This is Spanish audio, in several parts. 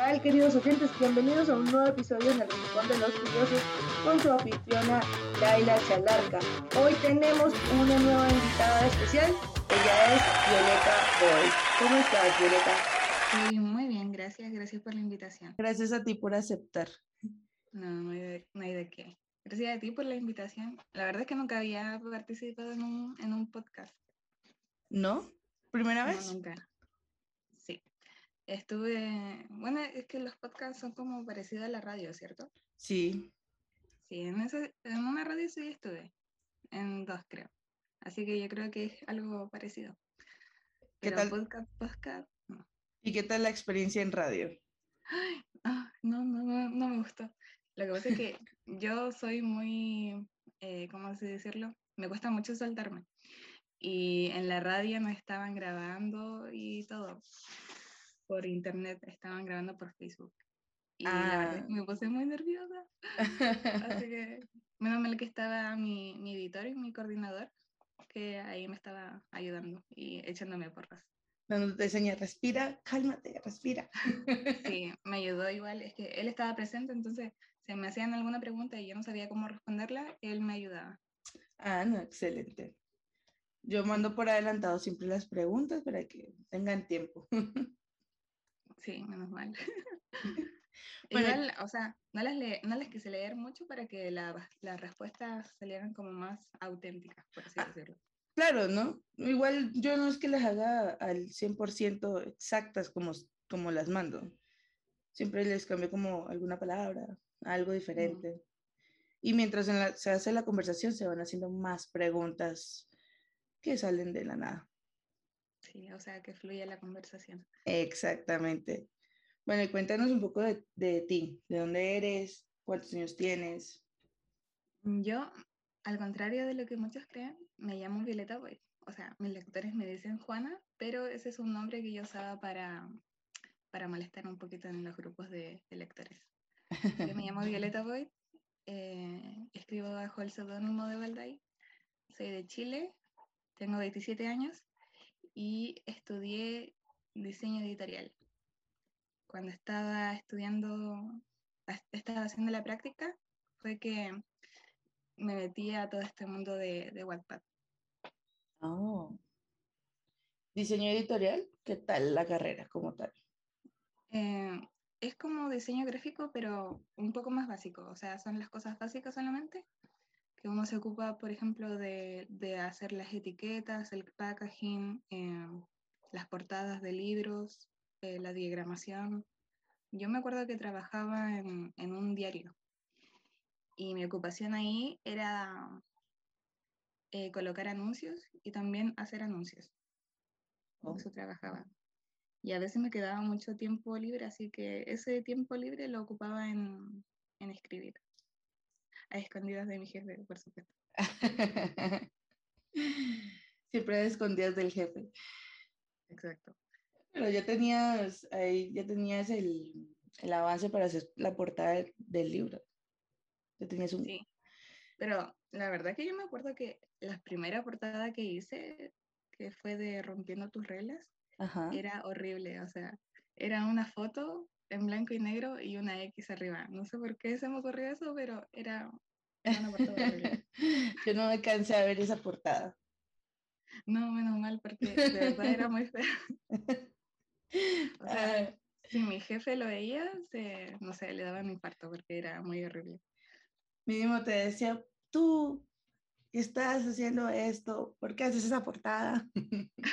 tal, queridos oyentes? Bienvenidos a un nuevo episodio en el Rincón de los Curiosos con su anfitriona Laila Chalarca. Hoy tenemos una nueva invitada especial, ella es Violeta Boy. ¿Cómo estás, Violeta? Sí, muy bien, gracias, gracias por la invitación. Gracias a ti por aceptar. No, no hay de, no hay de qué. Gracias a ti por la invitación. La verdad es que nunca había participado en un, en un podcast. ¿No? ¿Primera No, vez? nunca. Estuve, bueno, es que los podcasts son como parecidos a la radio, ¿cierto? Sí. Sí, en, ese, en una radio sí estuve, en dos creo. Así que yo creo que es algo parecido. ¿Qué tal? podcast, podcast, no. ¿Y qué tal la experiencia en radio? Ah, no, no, no, no me gustó. Lo que pasa es que yo soy muy, eh, ¿cómo así decirlo? Me cuesta mucho soltarme. Y en la radio me estaban grabando y todo. Por internet, estaban grabando por Facebook. Y la verdad es que Ah. me puse muy nerviosa. Así que, menos mal que estaba mi, mi editor y mi coordinador, que ahí me estaba ayudando y echándome porras. Cuando te enseña, respira, cálmate, respira. Sí, me ayudó igual. Es que él estaba presente, entonces si me hacían alguna pregunta y yo no sabía cómo responderla, él me ayudaba. Ah, no, excelente. Yo mando por adelantado siempre las preguntas para que tengan tiempo. Sí, menos mal. Bueno, Igual, o sea, no las, le- no las quise leer mucho para que la- las respuestas salieran como más auténticas, por así Ah. decirlo. Claro, ¿no? Igual yo no es que las haga al 100% exactas como, como las mando. Siempre les cambio como alguna palabra, algo diferente. Y mientras en la- se hace la conversación se van haciendo más preguntas que salen de la nada. Sí, o sea, que fluya la conversación. Exactamente. Bueno, y cuéntanos un poco de, de ti, de dónde eres, cuántos años tienes. Yo, al contrario de lo que muchos creen, me llamo Violeta Boy. O sea, mis lectores me dicen Juana, pero ese es un nombre que yo usaba para, para molestar un poquito en los grupos de, de lectores. Yo me llamo Violeta Boyd, eh, escribo bajo el seudónimo de Valday, soy de Chile, tengo 27 años y estudié diseño editorial. Cuando estaba estudiando, estaba haciendo la práctica, fue que me metí a todo este mundo de, de Wattpad. Oh. Diseño editorial, ¿qué tal la carrera como tal? Eh, es como diseño gráfico, pero un poco más básico. O sea, son las cosas básicas solamente. Que uno se ocupa, por ejemplo, de, de hacer las etiquetas, el packaging, eh, las portadas de libros, eh, la diagramación. Yo me acuerdo que trabajaba en, en un diario y mi ocupación ahí era eh, colocar anuncios y también hacer anuncios. Con Oh. eso trabajaba. Y a veces me quedaba mucho tiempo libre, así que ese tiempo libre lo ocupaba en, en escribir. A escondidas de mi jefe, por supuesto. Siempre a escondidas del jefe. Exacto. Pero ya tenías ahí, ya tenías el, el avance para hacer la portada del- libro. Ya tenías un... Sí. Pero la verdad que yo me acuerdo que la primera portada que hice, que fue de Rompiendo tus reglas, Ajá. era horrible. O sea, era una foto en blanco y negro y una X arriba. No sé por qué se me ocurrió eso, pero era era una portada. Yo no alcancé a ver esa portada. No, menos mal, porque de verdad era muy fea. O sea, Ah, si mi jefe lo veía, se, no sé, le daba un infarto porque era muy horrible. mínimo te decía, tú estás haciendo esto, ¿por qué haces esa portada?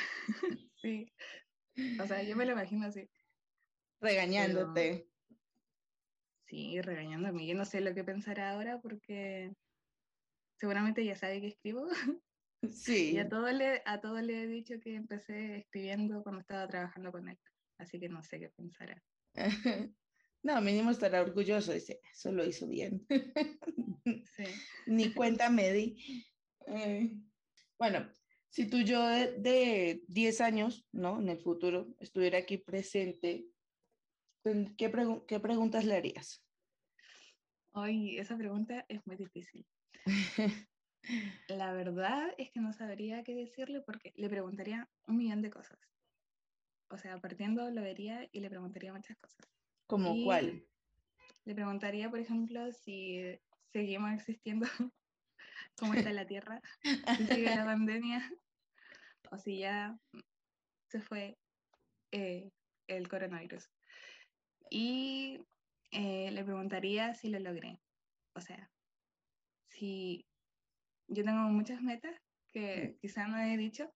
Sí. O sea, yo me lo imagino así. Regañándote. Sí, regañándome. Yo no sé lo que pensará ahora porque seguramente ya sabe que escribo. Sí. Y a todo le, a todo le he dicho que empecé escribiendo cuando estaba trabajando con él. Así que no sé qué pensará. No, mínimo estará orgulloso, dice, eso lo hizo bien. Sí. Ni cuenta me di. Eh, bueno, si tu yo de, de 10 años, ¿no? En el futuro, estuviera aquí presente, ¿qué, pregu- qué preguntas le harías? Hoy esa pregunta es muy difícil. La verdad es que no sabría qué decirle porque le preguntaría un millón de cosas. O sea, partiendo lo vería y le preguntaría muchas cosas. ¿Como cuál? Le preguntaría, por ejemplo, si seguimos existiendo, cómo está la Tierra, si sigue la pandemia, o si ya se fue eh, el coronavirus. Y eh, le preguntaría si lo logré. O sea, si yo tengo muchas metas que quizá no he dicho,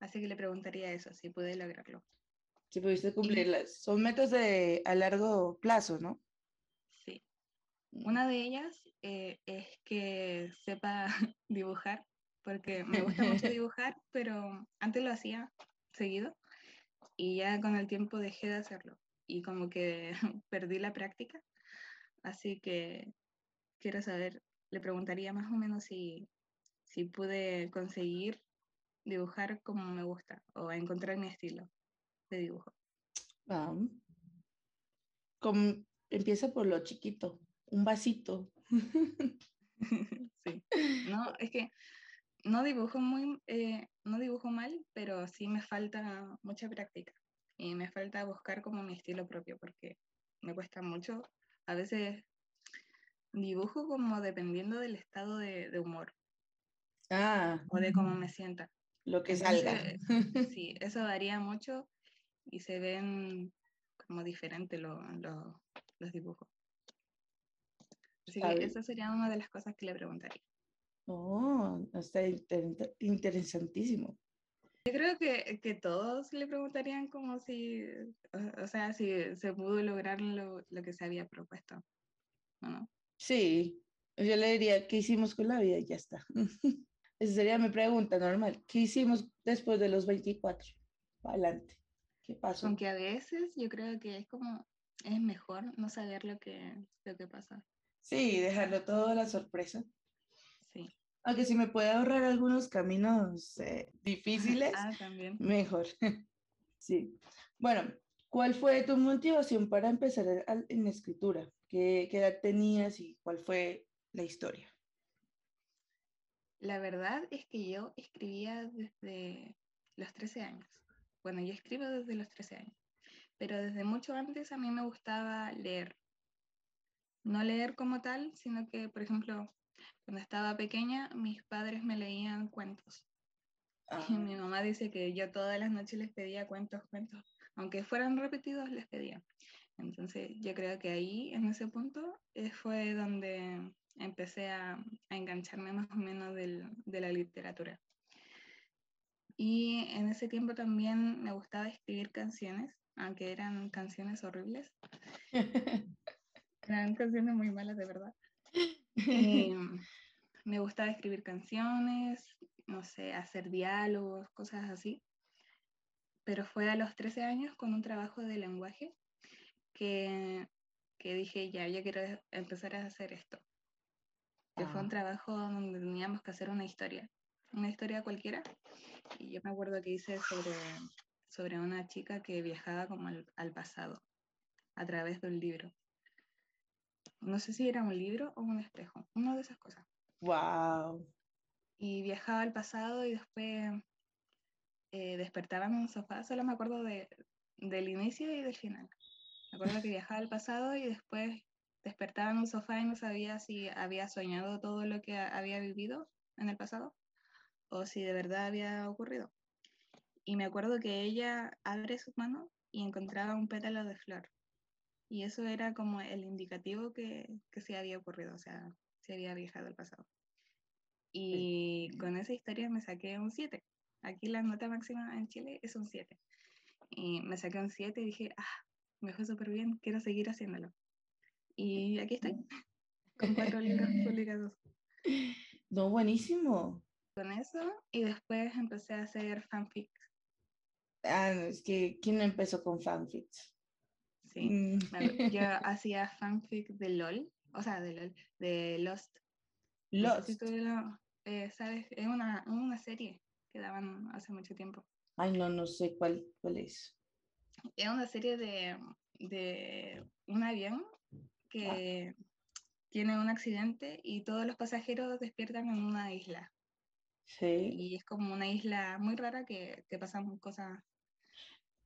así que le preguntaría eso, si pude lograrlo. Si pudiste cumplirlas. Son metas de a largo plazo, ¿no? Sí. Una de ellas eh, es que sepa dibujar, porque me gusta mucho dibujar, pero antes lo hacía seguido y ya con el tiempo dejé de hacerlo y como que perdí la práctica. Así que quiero saber, le preguntaría más o menos si, si pude conseguir dibujar como me gusta o encontrar mi estilo de dibujo. Ah. Como- empieza por lo chiquito, un vasito. sí. No, es que no dibujo muy, eh, no dibujo mal, pero sí me falta mucha práctica y me falta buscar como mi estilo propio porque me cuesta mucho. A veces dibujo como dependiendo del estado de, de humor Ah, o de cómo me sienta. lo que Entonces, salga. Sí, eso varía mucho y se ven como diferentes lo- lo- los dibujos. Así que esa sería una de las cosas que le preguntaría. Oh, está inter- interesantísimo. Yo creo que, que todos le preguntarían como si, o, o sea, si se pudo lograr lo, lo que se había propuesto. ¿o no? Sí, yo le diría, ¿qué hicimos con la vida? Y ya está. Esa sería mi pregunta normal. ¿Qué hicimos después de los 24? Adelante. ¿Qué pasó? Aunque a veces yo creo que es como, es mejor no saber lo que, lo que pasa. Sí, dejarlo todo a la sorpresa. Aunque si me puede ahorrar algunos caminos eh, difíciles, Ah, también. mejor. Sí. Bueno, ¿cuál fue tu motivación para empezar al- en escritura? ¿Qué, qué edad tenías y cuál fue la historia? La verdad es que yo escribía desde los 13 años. Bueno, yo escribo desde los 13 años, pero desde mucho antes a mí me gustaba leer. No leer como tal, sino que, por ejemplo, cuando estaba pequeña, mis padres me leían cuentos. Ah, Y mi mamá dice que yo todas las noches les pedía cuentos, cuentos, aunque fueran repetidos, les pedía. Entonces yo creo que ahí, en ese punto, eh, fue donde empecé a, a engancharme más o menos del- de la literatura. Y en ese tiempo también me gustaba escribir canciones, aunque eran canciones horribles. Eran canciones muy malas, de verdad. Y me gustaba escribir canciones, no sé, hacer diálogos, cosas así. Pero fue a los 13 años con un trabajo de lenguaje que, que dije, ya, yo quiero empezar a hacer esto. Que fue un Ah. trabajo donde teníamos que hacer una historia, una historia cualquiera. Y yo me acuerdo que hice sobre, sobre una chica que viajaba como al, al pasado, a través de un libro. No sé si era un libro o un espejo, una de esas cosas. Wow. y viajaba al pasado y después eh, despertaba en un sofá. Solo me acuerdo de, del inicio y del final. Me acuerdo que viajaba al pasado y después despertaba en un sofá y no sabía si había soñado todo lo que ha- había vivido en el pasado o si de verdad había ocurrido. Y me acuerdo que ella abre su mano y encontraba un pétalo de flor. Y eso era como el indicativo que, que sí había ocurrido, o sea, se había viajado al pasado. Y con esa historia me saqué un 7. Aquí la nota máxima en Chile es un 7. Y me saqué un 7 y dije, ah, me fue súper bien, quiero seguir haciéndolo. Y aquí estoy, con cuatro libros publicados. No, buenísimo. Con eso, y después empecé a hacer fanfic. Ah, es que ¿quién empezó con fanfics? Sí. Mm. Yo hacía fanfic de LOL, o sea, de LOL, de Lost. No sé si Lost. tú lo, eh, sabes, es una, una serie que daban hace mucho tiempo. Ay, no, no sé cuál, cuál es. Es una serie de, de un avión que tiene un accidente y todos los pasajeros despiertan en una isla. Sí. Y es como una isla muy rara que, que pasan cosas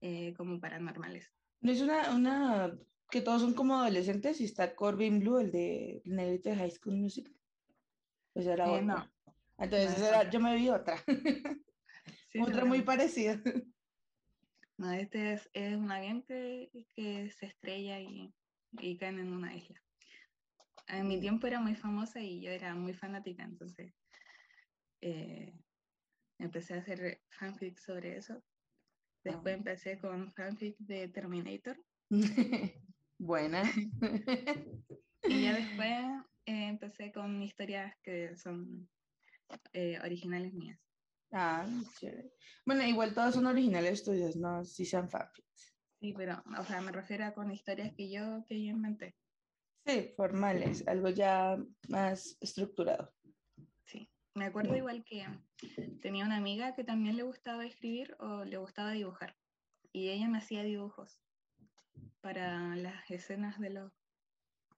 eh, como paranormales. ¿No es una, una que todos son como adolescentes y está Corbin Blue, el de el negrito de High School Music. Pues era Eh, otra. no. Entonces, no, era- yo me vi otra. Sí, otra muy parecida. No, este es, es un avión que, que se estrella y, y caen en una isla. En mi Mm. tiempo era muy famosa y yo era muy fanática, entonces eh, empecé a hacer fanfic sobre eso. Después Ah. empecé con fanfic de Terminator Buena. y ya después eh, empecé con historias que son eh, originales mías. Ah, chévere. Bueno, igual todas son originales tuyas, no si sean fanfics. Sí, pero, o sea, me refiero a con historias que yo, que yo inventé. Sí, formales, algo ya más estructurado. Sí, me acuerdo igual que tenía una amiga que también le gustaba escribir o le gustaba dibujar. Y ella me hacía dibujos para las escenas de los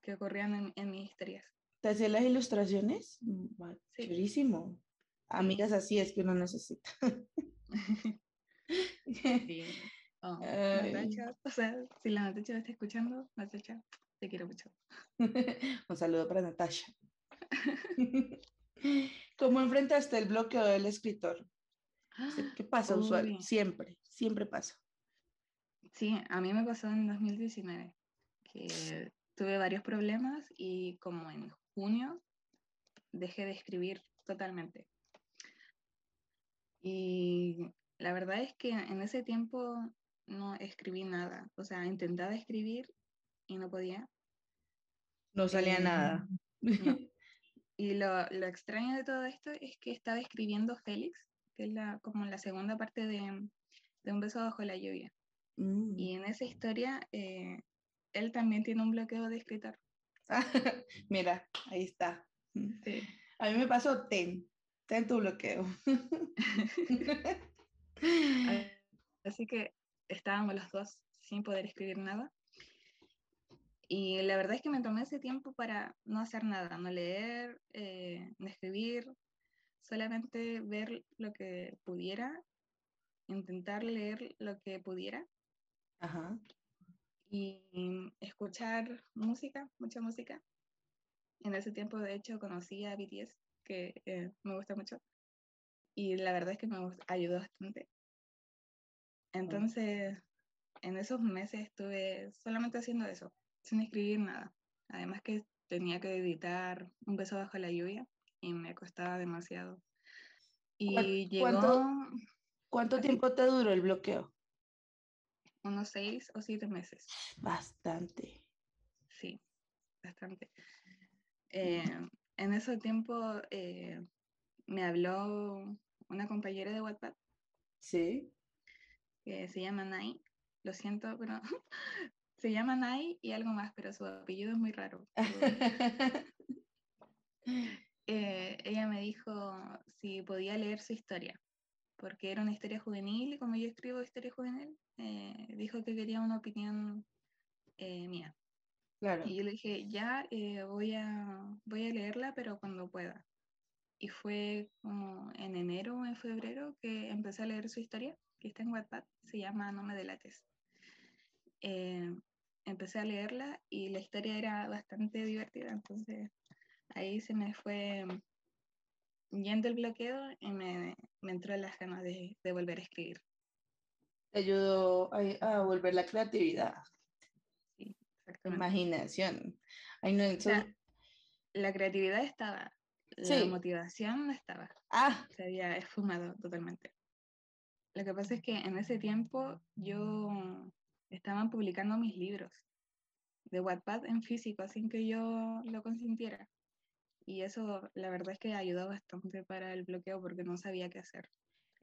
que ocurrían en, en mis historias. ¿Te hacía las ilustraciones? Mm, Sí. Amigas así es que uno necesita. Sí. Oh. Natacha, o sea, si la Natacha me está escuchando, Natacha, te quiero mucho. Un saludo para Natasha. ¿Cómo enfrentaste el bloqueo del escritor? ¿Qué pasa? Uy. Siempre, siempre pasa. Sí, a mí me pasó en 2019, que tuve varios problemas y como en junio dejé de escribir totalmente. Y la verdad es que en ese tiempo no escribí nada, o sea, intentaba escribir y no podía. No salía Eh, nada. no. Y lo, lo extraño de todo esto es que estaba escribiendo Félix, que es la, como la segunda parte de, de Un beso bajo la lluvia. Mm. Y en esa historia, eh, él también tiene un bloqueo de escritor. Mira, ahí está. Sí. A mí me pasó ten, ten tu bloqueo. Así que estábamos los dos sin poder escribir nada. Y la verdad es que me tomé ese tiempo para no hacer nada, no leer, eh, no escribir, solamente ver lo que pudiera, intentar leer lo que pudiera Ajá. y escuchar música, mucha música. En ese tiempo, de hecho, conocí a BTS, que eh, me gusta mucho. Y la verdad es que me ayudó bastante. Entonces, en esos meses estuve solamente haciendo eso, sin escribir nada. Además que tenía que editar Un beso bajo la lluvia y me costaba demasiado. Y llegó cuánto- ¿Cuánto Así. tiempo te duró el bloqueo? unos seis o siete meses. Bastante. Sí, bastante. Eh, en ese tiempo eh, me habló una compañera de WhatsApp Sí. que se llama Nai. Lo siento, pero se llama Nai y algo más, pero su apellido es muy raro. Eh, ella me dijo si podía leer su historia, porque era una historia juvenil y como yo escribo historia juvenil, eh, dijo que quería una opinión eh, mía. claro. Y yo le dije, ya voy, a, voy a leerla, pero cuando pueda. Y fue como en enero o en febrero que empecé a leer su historia, que está en Wattpad, se llama No me delates. Eh, empecé a leerla y la historia era bastante divertida, entonces ahí se me fue yendo el bloqueo y me, me entró las ganas de, de volver a escribir. Te ayudó a, a volver la creatividad, Sí, exactamente. imaginación. Ay, no, eso- sea, La creatividad estaba, la Sí. motivación no estaba. Ah, se había esfumado totalmente. Lo que pasa es que en ese tiempo yo estaba publicando mis libros de Wattpad en físico, sin que yo lo consintiera. Y eso, la verdad es que ayudó bastante para el bloqueo porque no sabía qué hacer.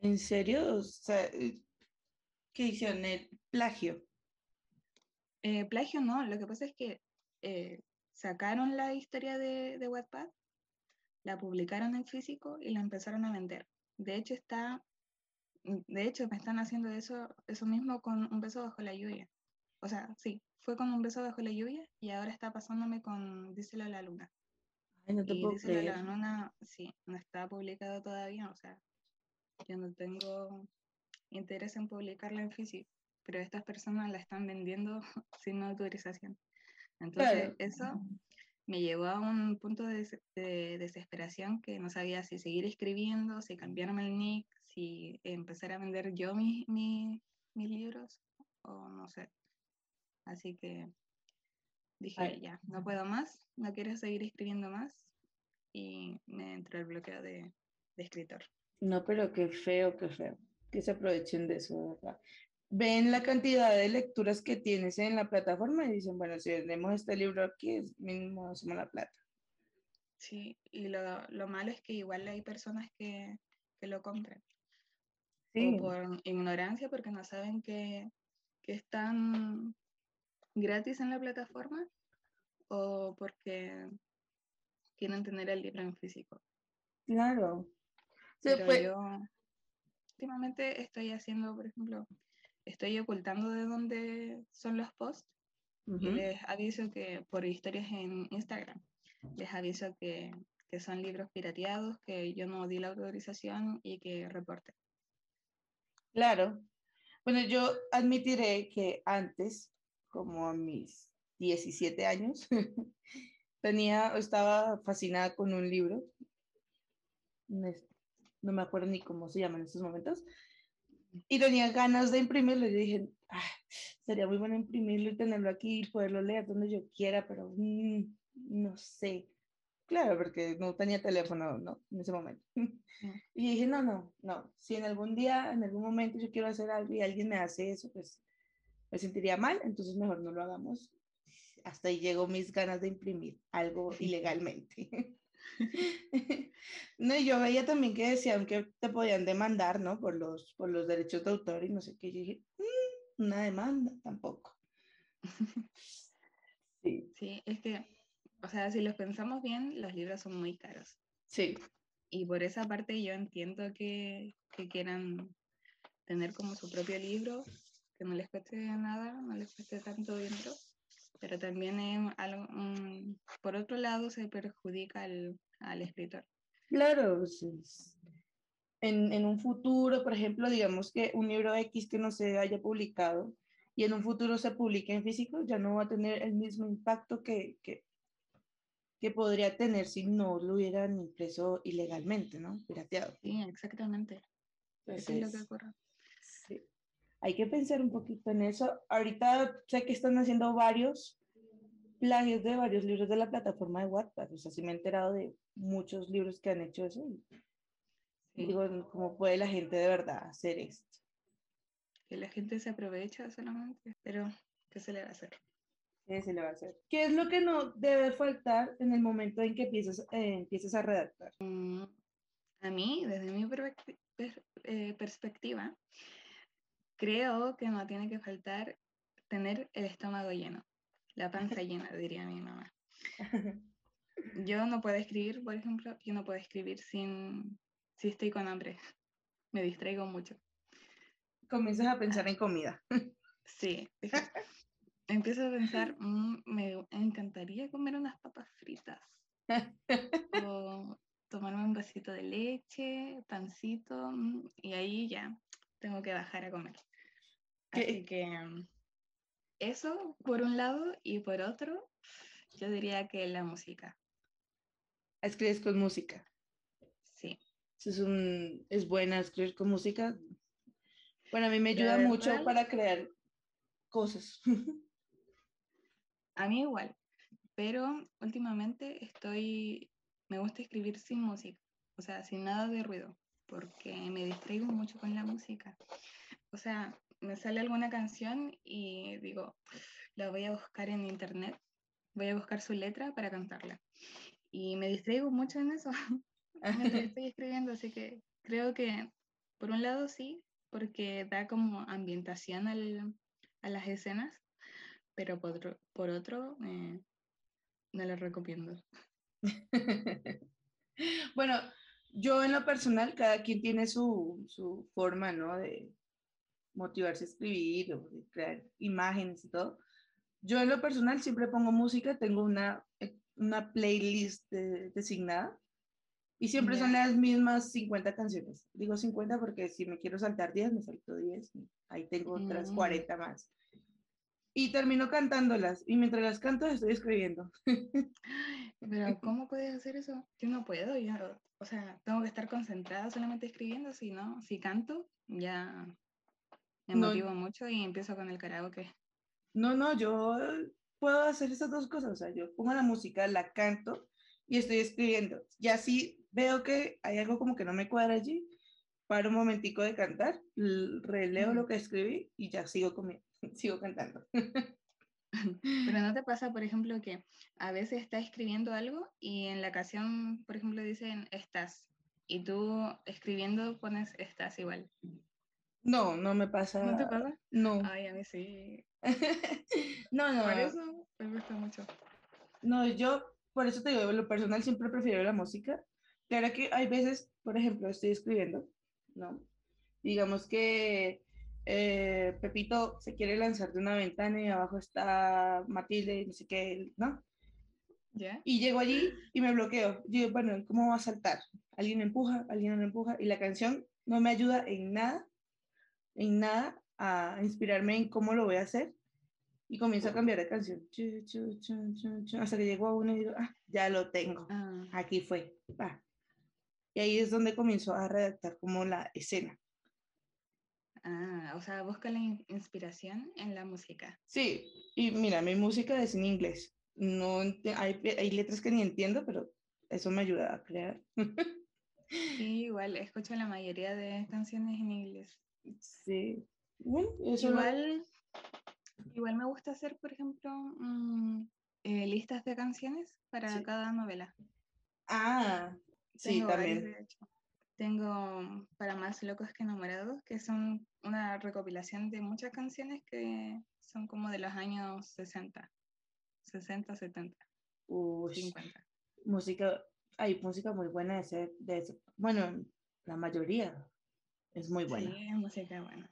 ¿en serio? O sea, eh, ¿qué hicieron? El plagio. Eh, plagio no, lo que pasa es que eh, sacaron la historia de, de Wattpad, la publicaron en físico y la empezaron a vender. De hecho, está, de hecho, me están haciendo eso, eso mismo con Un beso bajo la lluvia. O sea, sí, fue con Un beso bajo la lluvia y ahora está pasándome con Díselo a la luna. Ay, no te Y puedo Díselo a la luna, sí, no está publicado todavía, o sea, yo no tengo interés en publicarla en físico. pero estas personas la están vendiendo sin autorización. Entonces, eso me llevó a un punto de, desesperación que no sabía si seguir escribiendo, si cambiarme el nick, si empezar a vender yo mis, mis, mis libros o no sé. Así que dije, ya, no puedo más, no quiero seguir escribiendo más y me entró el bloqueo de, de escritor. No, pero qué feo, qué feo. Que se aprovechen de eso, ¿verdad? Ven la cantidad de lecturas que tienes en la plataforma y dicen, bueno, si vendemos este libro aquí, es mínimo hacemos la plata. Sí, y lo, lo malo es que igual hay personas que, que lo compran. Sí. O por ignorancia, porque no saben que, que están gratis en la plataforma, o porque quieren tener el libro en físico. Claro. Pero fue- yo últimamente estoy haciendo, por ejemplo, estoy ocultando de dónde son los posts y les aviso que por historias en Instagram, les aviso que, que son libros pirateados, que yo no di la autorización y que reporten. Claro. Bueno, yo admitiré que antes, como a mis 17 años, tenía, estaba fascinada con un libro. No me acuerdo ni cómo se llama en estos momentos. Y tenía ganas de imprimirlo. Y dije, "Ah, sería muy bueno imprimirlo y tenerlo aquí y poderlo leer donde yo quiera, pero mm, no sé. Claro, porque no tenía teléfono, ¿no? En ese momento. Y dije, no, no, no. Si en algún día, en algún momento yo quiero hacer algo y alguien me hace eso, pues me sentiría mal, entonces mejor no lo hagamos. Hasta ahí llegó mis ganas de imprimir algo ilegalmente. No, y yo veía también que decían que te podían demandar, ¿no? Por los, por los derechos de autor y no sé qué. Yo dije, "Mm, una demanda tampoco. Sí, Sí, es que, o sea, si los pensamos bien, los libros son muy caros. sí, Y por esa parte yo entiendo que, que quieran tener como su propio libro, que no les cueste nada, no les cueste tanto dinero, pero también es algo, un- por otro lado se perjudica al, al escritor. claro. pues, es- En, en un futuro, por ejemplo, digamos que un libro X que no se haya publicado y en un futuro se publique en físico, ya no va a tener el mismo impacto que, que, que podría tener si no lo hubieran impreso ilegalmente, ¿no? Pirateado. Sí, exactamente. Eso es lo que Entonces, ocurre. Sí. Hay que pensar un poquito en eso. Ahorita sé que están haciendo varios plagios de varios libros de la plataforma de Wattpad. O sea, sí me he enterado de muchos libros que han hecho eso. y Sí, Digo, ¿cómo puede la gente de verdad hacer esto? que la gente se aprovecha solamente, pero ¿qué se le va a hacer? ¿Qué se le va a hacer? ¿Qué es lo que no debe faltar en el momento en que empiezas, eh, empiezas a redactar? Mm, A mí, desde mi per- eh, perspectiva, creo que no tiene que faltar tener el estómago lleno, la panza llena, diría mi mamá. Yo no puedo escribir, por ejemplo, yo no puedo escribir sin, si estoy con hambre. Me distraigo mucho. Comienzas a pensar en comida. Sí, dije, empiezo a pensar, "Mm, me encantaría comer unas papas fritas. o tomarme un vasito de leche, pancito, mm, y ahí ya tengo que bajar a comer. Así que mm, eso por un lado, y por otro, yo diría que la música. Escribes con música. Sí, es, un, es buena escribir con música. Bueno, a mí me ayuda mucho para crear cosas. a mí igual, pero últimamente estoy, me gusta escribir sin música, o sea, sin nada de ruido, porque me distraigo mucho con la música. O sea, me sale alguna canción y digo, la voy a buscar en internet, voy a buscar su letra para cantarla. Y me distraigo mucho en eso mientras estoy escribiendo, así que creo que por un lado sí, porque da como ambientación al- a las escenas, pero por otro, por otro eh, no lo recomiendo. Bueno, yo en lo personal, cada quien tiene su, su forma, ¿no? De motivarse a escribir o de crear imágenes y todo. Yo en lo personal siempre pongo música, tengo una, eh, una playlist de- designada Y siempre son las mismas 50 canciones. Digo 50 porque si me quiero saltar 10, me salto 10. Ahí tengo otras 40 mm. más. Y termino cantándolas. Y mientras las canto, estoy escribiendo. Pero, ¿cómo puedes hacer eso? Yo no puedo. Yo, o sea, tengo que estar concentrada solamente escribiendo. Si no, si canto, ya me motivo mucho y empiezo con el karaoke. No, no, yo puedo hacer esas dos cosas. O sea, yo pongo la música, la canto y estoy escribiendo. Y así veo que hay algo como que no me cuadra allí, paro un momentico de cantar, releo lo que escribí y ya sigo, sigo cantando. Pero no te pasa, por ejemplo, que a veces estás escribiendo algo y en la canción, por ejemplo, dicen estás y tú escribiendo pones estás igual. No, no me pasa. ¿No te pasa? No. Ay, a mí sí. no, no. Por eso me gusta mucho. No, yo, por eso te digo, lo personal siempre prefiero la música. Claro que hay veces, por ejemplo, estoy escribiendo, ¿no? Digamos que eh, Pepito se quiere lanzar de una ventana y abajo está Matilde, no sé qué, ¿no? ¿Ya? Y llego allí y me bloqueo. Digo, bueno, ¿cómo va a saltar? Alguien empuja, alguien me empuja, y la canción no me ayuda en nada en nada a inspirarme en cómo lo voy a hacer y comienzo a cambiar de canción hasta que llego a uno y digo, ah, ya lo tengo, ah. aquí fue. Y ahí es donde comienzo a redactar como la escena. Ah, o sea, busca la inspiración en la música. Sí, y mira, mi música es en inglés. No hay, hay letras que ni entiendo, pero eso me ayuda a crear. Sí, igual, escucho la mayoría de canciones en inglés. Sí. igual, igual me gusta hacer, por ejemplo, mm, eh, listas de canciones para cada novela. Ah, sí, también. Tengo para más locos que enamorados, que son una recopilación de muchas canciones que son como de los años 60, 60, 70, 50. Música, hay música muy buena de ese, de ese, bueno, la mayoría es muy buena. Sí, música buena.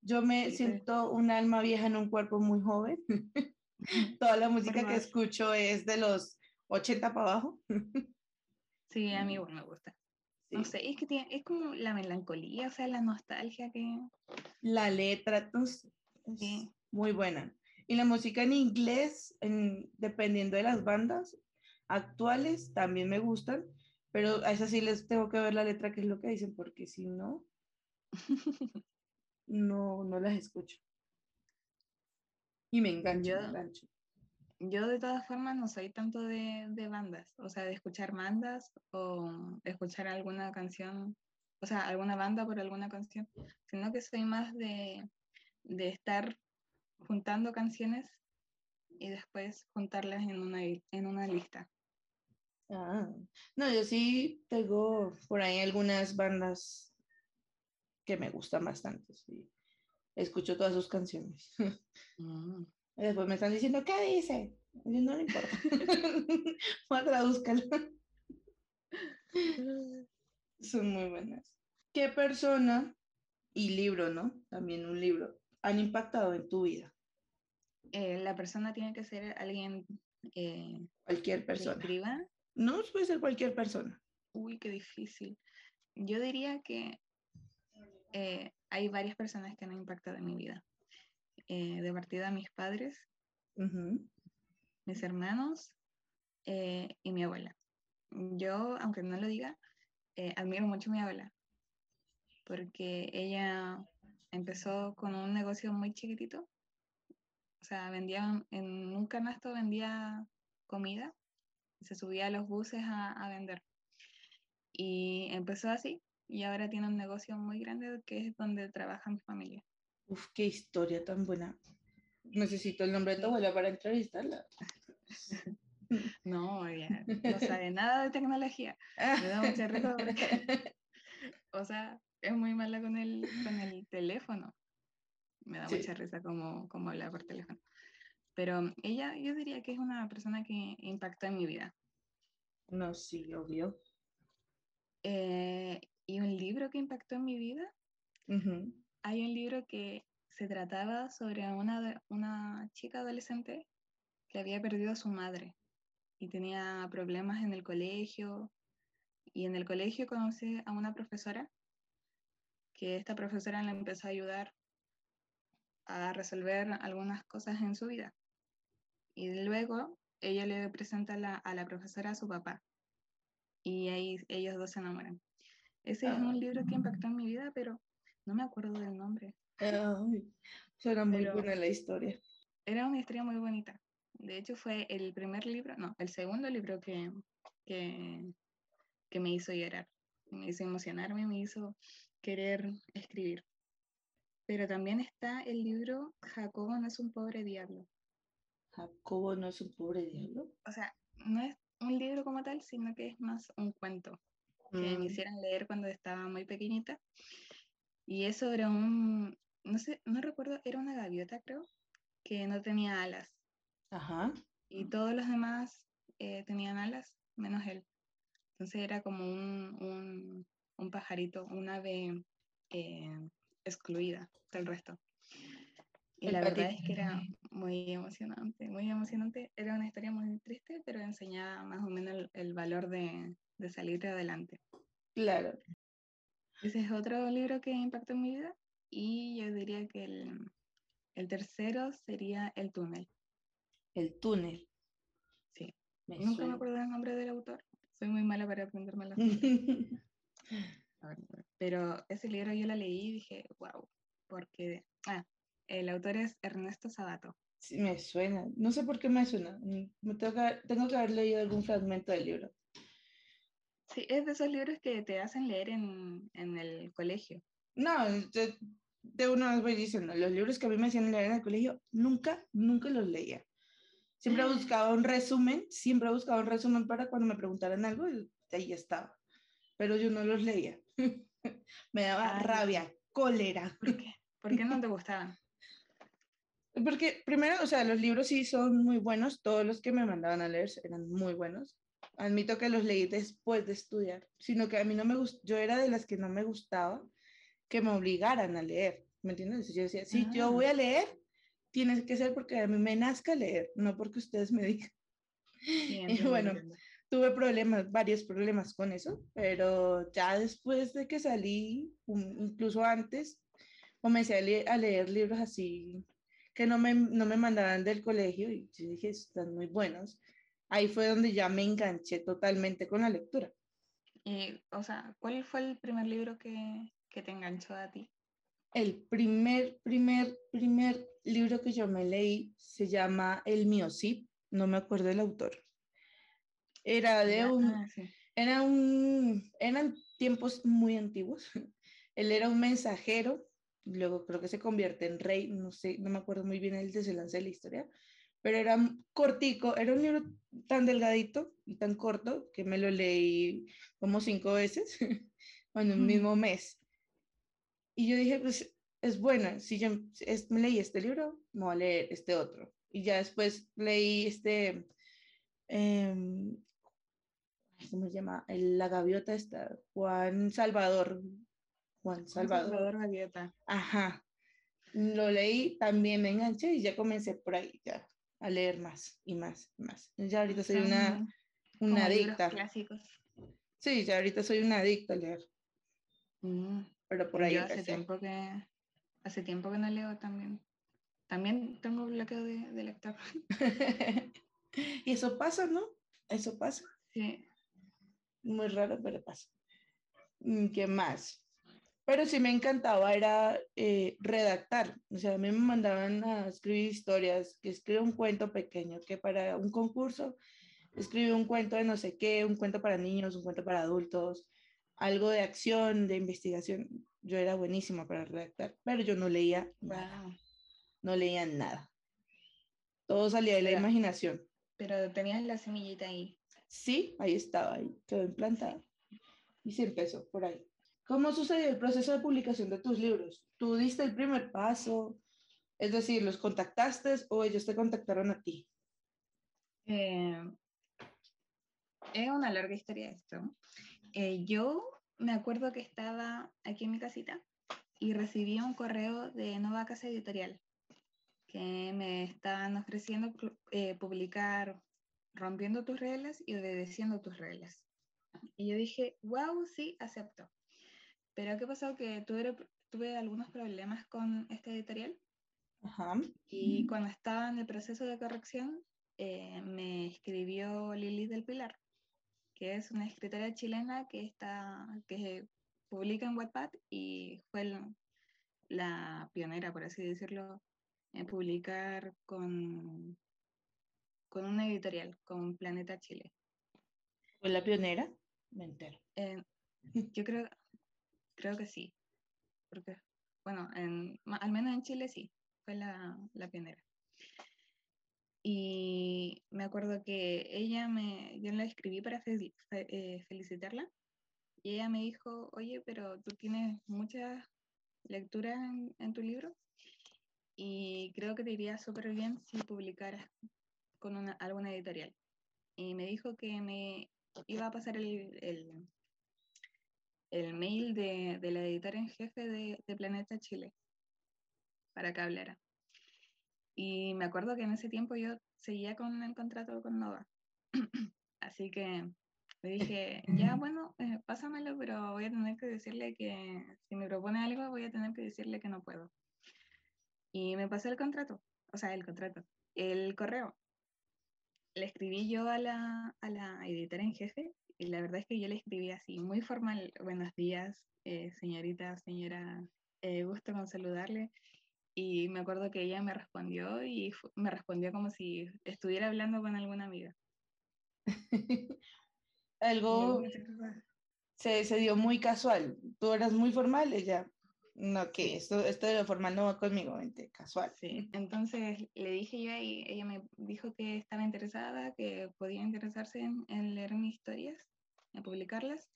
Yo me siento un alma vieja en un cuerpo muy joven. Toda la música que escucho es de los 80 para abajo. sí, a mí igual me gusta. No sé, es que tiene, es como la melancolía, o sea, la nostalgia que... La letra, es muy buena. Y la música en inglés, en, dependiendo de las bandas actuales, también me gustan, pero a esas sí les tengo que ver la letra, qué es lo que dicen, porque si no, no, no las escucho. Y me engancho, yo, de todas formas no soy tanto de, de, bandas, o sea, de escuchar bandas o escuchar alguna canción, o sea, alguna banda por alguna canción, sino que soy más de, de estar juntando canciones y después juntarlas en una, en una lista. Ah, no, yo sí tengo por ahí algunas bandas que me gustan bastante. Sí. Escucho todas sus canciones. Mm. Y después me están diciendo, ¿qué dice? Y no le importa. Voy a traduzcarlo. Son muy buenas. ¿Qué persona y libro, no? También un libro, han impactado en tu vida? Eh, la persona tiene que ser alguien. Eh, Cualquier persona. Escriba. No puede ser cualquier persona. Uy, qué difícil. Yo diría que eh, hay varias personas que han impactado en mi vida. Eh, de partida mis padres, mis hermanos eh, y mi abuela. Yo, aunque no lo diga, admiro mucho a mi abuela, porque ella empezó con un negocio muy chiquitito. O sea, vendía en un canasto, vendía comida se subía a los buses a, vender. Y empezó así, y ahora tiene un negocio muy grande que es donde trabaja mi familia. Uf, qué historia tan buena. Necesito el nombre de tu abuela para entrevistarla. No, no sabe nada de tecnología. Me da mucha risa porque, o sea, es muy mala con el, con el teléfono. Me da mucha risa como, como habla por teléfono. Pero ella, yo diría que es una persona que impactó en mi vida. No, sí, obvio. Eh, y un libro que impactó en mi vida. Hay un libro que se trataba sobre una, una chica adolescente que había perdido a su madre y tenía problemas en el colegio Y en el colegio conocí a una profesora, que esta profesora le empezó a ayudar a resolver algunas cosas en su vida. Y luego ella le presenta a la, a la profesora a su papá. Y ahí ellos dos se enamoran. Ese es un libro que impactó en mi vida, pero no me acuerdo del nombre. Ay, suena muy buena la historia. Era una historia muy bonita. De hecho, fue el primer libro, no, el segundo libro que, que, que me hizo llorar. Me hizo emocionarme, me hizo querer escribir. Pero también está el libro Jacobo no es un pobre diablo. Jacobo no es un pobre diablo. O sea, no es un libro como tal, sino que es más un cuento que me mm. hicieron leer cuando estaba muy pequeñita. Y eso era un, no sé, no recuerdo, era una gaviota, creo, que no tenía alas. Ajá. Y todos los demás eh, tenían alas, menos él. Entonces era como un, un, un pajarito, un ave eh, excluida del resto. Y la verdad es que era muy emocionante, muy emocionante. Era una historia muy triste, pero enseñaba más o menos el, valor de, de, salir adelante. Claro. Ese es otro libro que impactó en mi vida. Y yo diría que el, el tercero sería El túnel. El túnel. Sí. Nunca me acuerdo el nombre del autor. Soy muy mala para aprenderme las Pero ese libro yo lo leí y dije, wow, porque ah, el autor es Ernesto Sabato. Sí, me suena. No sé por qué me suena. Mm, me tengo, que, tengo que haber leído algún fragmento del libro. Sí, es de esos libros que te hacen leer en, en el colegio. No, de, de una vez voy diciendo, los libros que a mí me hacían leer en el colegio, nunca, nunca los leía. Siempre mm. buscaba un resumen, siempre buscaba un resumen para cuando me preguntaran algo, y ahí estaba. Pero yo no los leía. me daba rabia, cólera. ¿Por qué? ¿Por qué no te gustaban? Porque primero, o sea, los libros sí son muy buenos, todos los que me mandaban a leer eran muy buenos. Admito que los leí después de estudiar, sino que a mí no me gustó, yo era de las que no me gustaba que me obligaran a leer, ¿me entiendes? Yo decía, si yo voy a leer, tiene que ser porque a mí me nazca leer, no porque ustedes me digan. y bueno, tuve problemas, varios problemas con eso, pero ya después de que salí, incluso antes, comencé a, a leer libros así que no me, no me mandaban del colegio y yo dije, están muy buenos. Ahí fue donde ya me enganché totalmente con la lectura. Y, o sea, ¿cuál fue el primer libro que, que te enganchó a ti? El primer, primer, primer libro que yo me leí se llama El Miocip, no me acuerdo el autor. Era de un, ah, era un, eran tiempos muy antiguos. Él era un mensajero luego creo que se convierte en rey, no sé, no me acuerdo muy bien el desenlace de la historia, pero era cortico, era un libro tan delgadito y tan corto que me lo leí como cinco veces en un mismo mes. Y yo dije, pues es buena, si yo me leí este libro, me voy a leer este otro. Y ya después leí este, em, ¿cómo se llama? la gaviota está, Juan Salvador, Juan Salvador. Salvador Ajá. Lo leí, también me enganché y ya comencé por ahí ya a leer más y más y más. Ya ahorita soy una, una adicta. Clásicos. Sí, ya ahorita soy una adicta a leer. Mm. Pero por ahí. Yo hace tiempo que hace tiempo que no leo también. También tengo bloqueo de, de lector. y eso pasa, ¿no? Eso pasa. Sí. Muy raro, pero pasa. Mm, ¿Qué más? Pero sí me encantaba era eh, redactar. O sea, a mí me mandaban a escribir historias, que escribe un cuento pequeño, que para un concurso escribe un cuento de no sé qué, un cuento para niños, un cuento para adultos, algo de acción, de investigación. Yo era buenísima para redactar, pero yo no leía nada. No leía nada. Todo salía de la imaginación. Pero tenías la semillita ahí. Sí, ahí estaba, ahí quedó implantada. Y se empezó por ahí. ¿Cómo sucedió el proceso de publicación de tus libros? ¿Tú diste el primer paso? Es decir, ¿los contactaste o ellos te contactaron a ti? Eh, es una larga historia esto. Eh, yo me acuerdo que estaba aquí en mi casita y recibí un correo de Nova Casa Editorial que me estaban ofreciendo eh, publicar Rompiendo tus reglas y Obedeciendo tus reglas. Y yo dije, wow, sí, acepto. Pero ¿qué pasó? Que tuve, tuve algunos problemas con esta editorial. Ajá. Y cuando estaba en el proceso de corrección, eh, me escribió Lili del Pilar, que es una escritora chilena que, está, que publica en Wattpad y fue la pionera, por así decirlo, en publicar con, con una editorial, con Planeta Chile. ¿Fue la pionera? Me entero. Eh, yo creo, creo que sí, porque, bueno, en, al menos en Chile sí, fue la, la pionera. Y me acuerdo que ella me, yo la escribí para eh, felicitarla y ella me dijo, oye, pero tú tienes muchas lecturas en, en tu libro y creo que te iría súper bien si publicaras con una, alguna editorial. Y me dijo que me iba a pasar el, el, el mail de, de, la editora en jefe de, de, Planeta Chile para que hablara. Y me acuerdo que en ese tiempo yo seguía con el contrato con Nova. Así que le dije, ya bueno, eh, pásamelo, pero voy a tener que decirle que si me propone algo, voy a tener que decirle que no puedo. Y me pasó el contrato, o sea, el contrato, el correo. Le escribí yo a la, a la editora en jefe y la verdad es que yo le escribí así, muy formal, buenos días, eh, señorita, señora, eh, gusto con saludarle. Y me acuerdo que ella me respondió y me respondió como si estuviera hablando con alguna amiga. Algo se, se, dio muy casual. Tú eras muy formal, ella no, que esto, esto de lo formal no va conmigo, vente, casual. Sí, entonces le dije yo y ella me dijo que estaba interesada, que podía interesarse en, en leer mis historias, en publicarlas.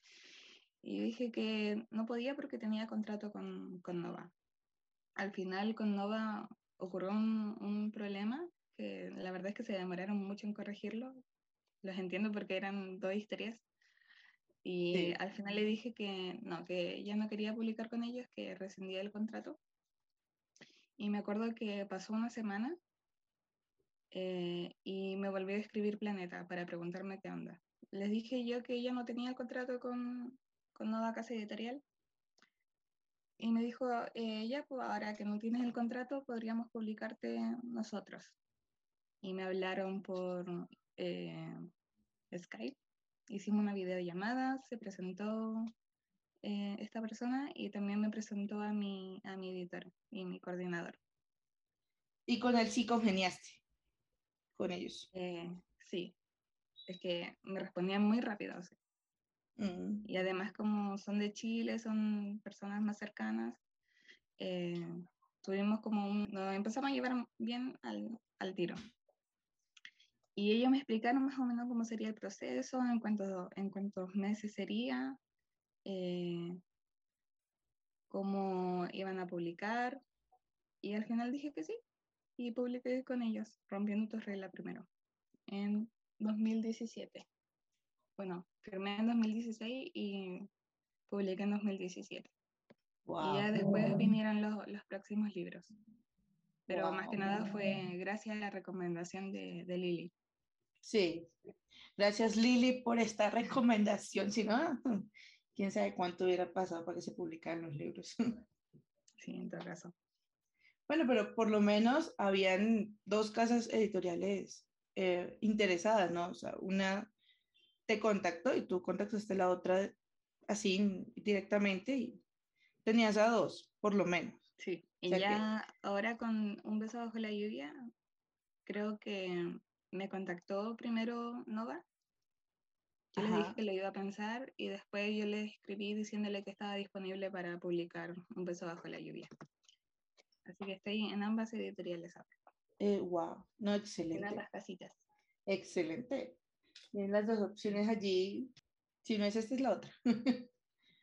Y yo dije que no podía porque tenía contrato con, con Nova. Al final con Nova ocurrió un, un, problema que la verdad es que se demoraron mucho en corregirlo. Los entiendo porque eran dos historias y sí. al final le dije que no, que ya no quería publicar con ellos, que rescindía el contrato. Y me acuerdo que pasó una semana eh, y me volvió a escribir Planeta para preguntarme qué onda. Les dije yo que ella no tenía el contrato con, con Nova Casa Editorial. Y me dijo, eh, ya, pues ahora que no tienes el contrato, podríamos publicarte nosotros. Y me hablaron por eh, Skype hicimos una videollamada, se presentó eh, esta persona y también me presentó a mi, a mi editor y mi coordinador. ¿Y con él sí congeniaste? Con ellos. Eh, sí, es que me respondían muy rápido. O sea. mm. Y además como son de Chile, son personas más cercanas, eh, tuvimos como un... Nos empezamos a llevar bien al, al tiro. Y ellos me explicaron más o menos cómo sería el proceso, en, cuánto, en cuántos meses sería, eh, cómo iban a publicar. Y al final dije que sí, y publiqué con ellos, rompiendo tu regla primero, en 2017. Bueno, firmé en 2016 y publiqué en 2017. Wow. Y ya después vinieron los, los próximos libros. Pero wow. más que nada fue gracias a la recomendación de, de Lili. Sí, gracias Lili por esta recomendación. Si no, quién sabe cuánto hubiera pasado para que se publicaran los libros. Sí, en todo caso. Bueno, pero por lo menos habían dos casas editoriales eh, interesadas, ¿no? O sea, una te contactó y tú contactaste a la otra así directamente y tenías a dos, por lo menos. Sí, y o sea ya que... ahora con Un beso bajo la lluvia, creo que me contactó primero Nova. Yo Ajá. le dije que lo iba a pensar y después yo le escribí diciéndole que estaba disponible para publicar Un beso bajo la lluvia. Así que estoy en ambas editoriales ahora. Eh, wow, no, excelente. En ambas casitas. Excelente. Tienen las dos opciones allí. Si no es esta, es la otra.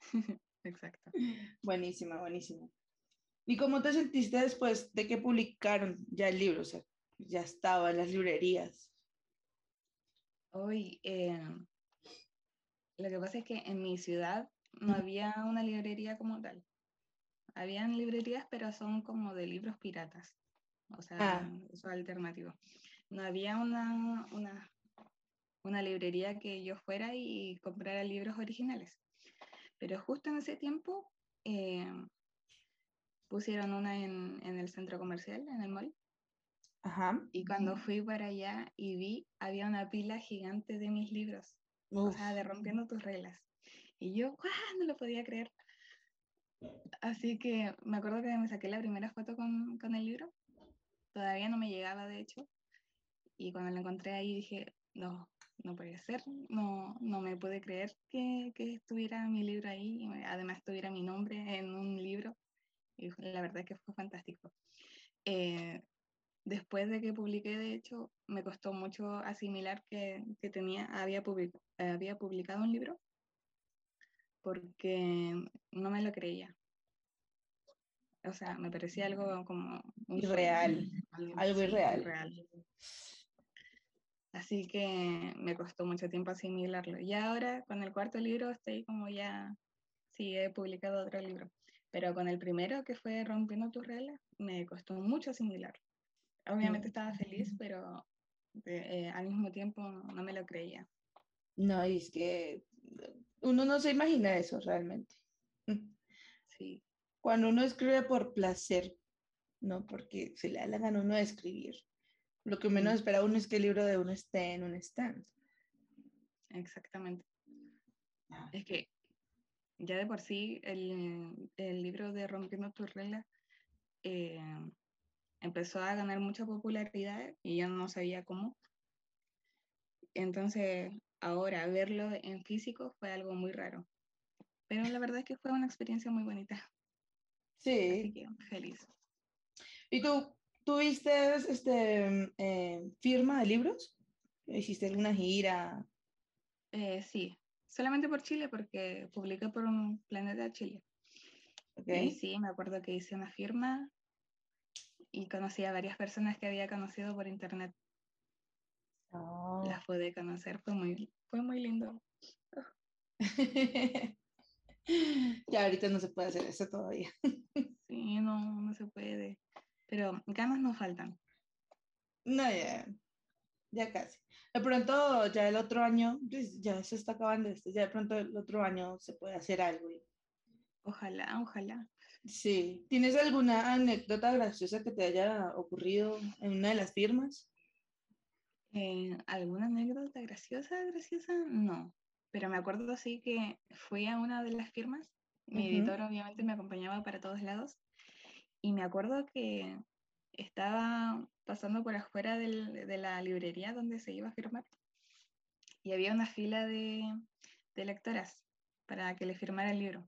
Exacto. Buenísima, buenísima. ¿Y cómo te sentiste después de que publicaron ya el libro? O sea, ya estaba en las librerías. Hoy, eh, lo que pasa es que en mi ciudad no había una librería como tal. Habían librerías, pero son como de libros piratas. O sea, ah. eso es alternativo. No había una, una, una librería que yo fuera y comprara libros originales. Pero justo en ese tiempo eh, pusieron una en, en, el centro comercial, en el mall. Ajá. Y cuando fui para allá y vi, había una pila gigante de mis libros. O sea, de rompiendo tus reglas. Y yo, no lo podía creer. Así que me acuerdo que me saqué la primera foto con, con el libro. Todavía no me llegaba, de hecho. Y cuando lo encontré ahí dije, no, no puede ser, no, no me pude creer que, que, estuviera mi libro ahí, además estuviera mi nombre en un libro, y la verdad es que fue fantástico. Eh, después de que publiqué, de hecho, me costó mucho asimilar que, que tenía, había, había publicado un libro, porque no me lo creía. O sea, me parecía algo como... Irreal, algo irreal. irreal. Así que me costó mucho tiempo asimilarlo. Y ahora con el cuarto libro estoy como ya, sí, he publicado otro libro. Pero con el primero, que fue Rompiendo tus reglas, me costó mucho asimilarlo. Obviamente mm. estaba feliz, pero eh, al mismo tiempo no me lo creía. No, y es que uno no se imagina eso realmente. Sí. Cuando uno escribe por placer, no porque se le da la gana uno de escribir, lo que menos espera uno es que el libro de uno esté en un stand. Exactamente. Ah. Es que ya de por sí el, el libro de Rompiendo tus reglas eh, empezó a ganar mucha popularidad y yo no sabía cómo. Entonces, ahora verlo en físico fue algo muy raro. Pero la verdad es que fue una experiencia muy bonita. Sí. Así que feliz. ¿Y tú ¿Tuviste este, eh, firma de libros? ¿Hiciste alguna gira? Eh, sí, solamente por Chile, porque publiqué por un planeta Chile. Okay. Y sí, me acuerdo que hice una firma y conocí a varias personas que había conocido por internet. Oh. Las pude conocer, fue muy, fue muy lindo. ya ahorita no se puede hacer eso todavía. sí, no, no se puede. Pero ganas no faltan. No, ya, ya casi. De pronto, ya el otro año, pues, ya se está acabando esto, ya de pronto el otro año se puede hacer algo. Ojalá, ojalá. Sí. ¿Tienes alguna anécdota graciosa que te haya ocurrido en una de las firmas? Eh, ¿Alguna anécdota graciosa, graciosa? No. Pero me acuerdo sí que fui a una de las firmas. Mi editor obviamente me acompañaba para todos lados. Y me acuerdo que estaba pasando por afuera del, de la librería donde se iba a firmar y había una fila de, de lectoras para que le firmara el libro.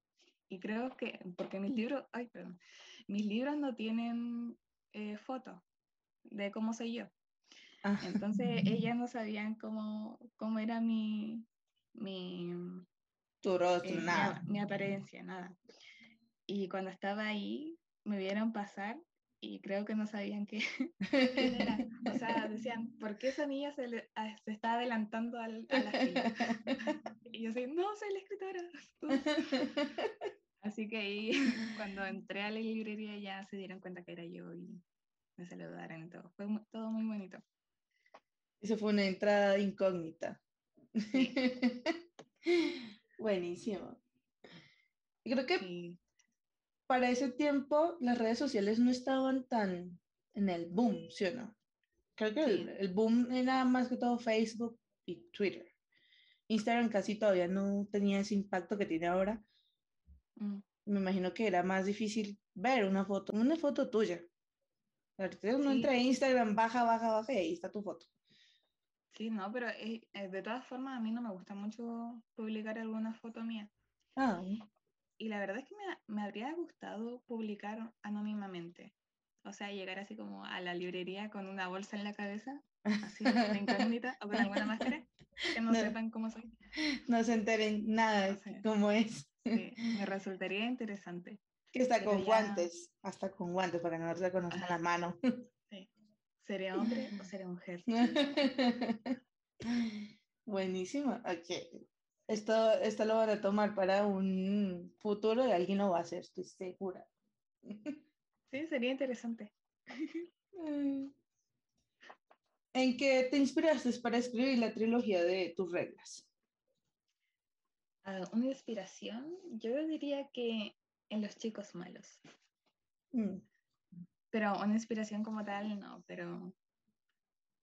Y creo que, porque mis libros, ay, perdón, mis libros no tienen eh, fotos de cómo soy yo. Ah. Entonces ellas no sabían cómo, cómo era mi, mi, tu rostro, eh, nada. Mi, mi, apariencia, nada. Y cuando estaba ahí, me vieron pasar y creo que no sabían qué, era. O sea, decían, ¿por qué esa niña se, le, se está adelantando al, a la fila? Y yo decía, no, soy la escritora. Así que ahí, cuando entré a la librería, ya se dieron cuenta que era yo y me saludaron y todo. Fue todo muy bonito. Eso fue una entrada incógnita. Sí. Buenísimo. Creo que sí para ese tiempo las redes sociales no estaban tan en el boom, ¿sí o no? Creo que el, boom era más que todo Facebook y Twitter. Instagram casi todavía no tenía ese impacto que tiene ahora. Mm. Me imagino que era más difícil ver una foto, una foto tuya. Uno entra a Instagram, baja, baja, baja y ahí está tu foto. Sí, no, pero eh, eh, de todas formas a mí no me gusta mucho publicar alguna foto mía. Ah y la verdad es que me, me, habría gustado publicar anónimamente. O sea, llegar así como a la librería con una bolsa en la cabeza, así de incógnita, o con alguna máscara, que no, sepan cómo soy. No se enteren nada de cómo es. Sí, me resultaría interesante. Que está con guantes, hasta con guantes para que no se conozca la mano. Sí. ¿Sería hombre o sería mujer? Buenísimo. Ok. Esto, esto lo van a tomar para un futuro y alguien lo va a hacer, estoy segura. Sí, sería interesante. ¿En qué te inspiraste para escribir la trilogía de tus reglas? Ah, una inspiración, yo diría que en los chicos malos. Mm, Pero una inspiración como tal, no, pero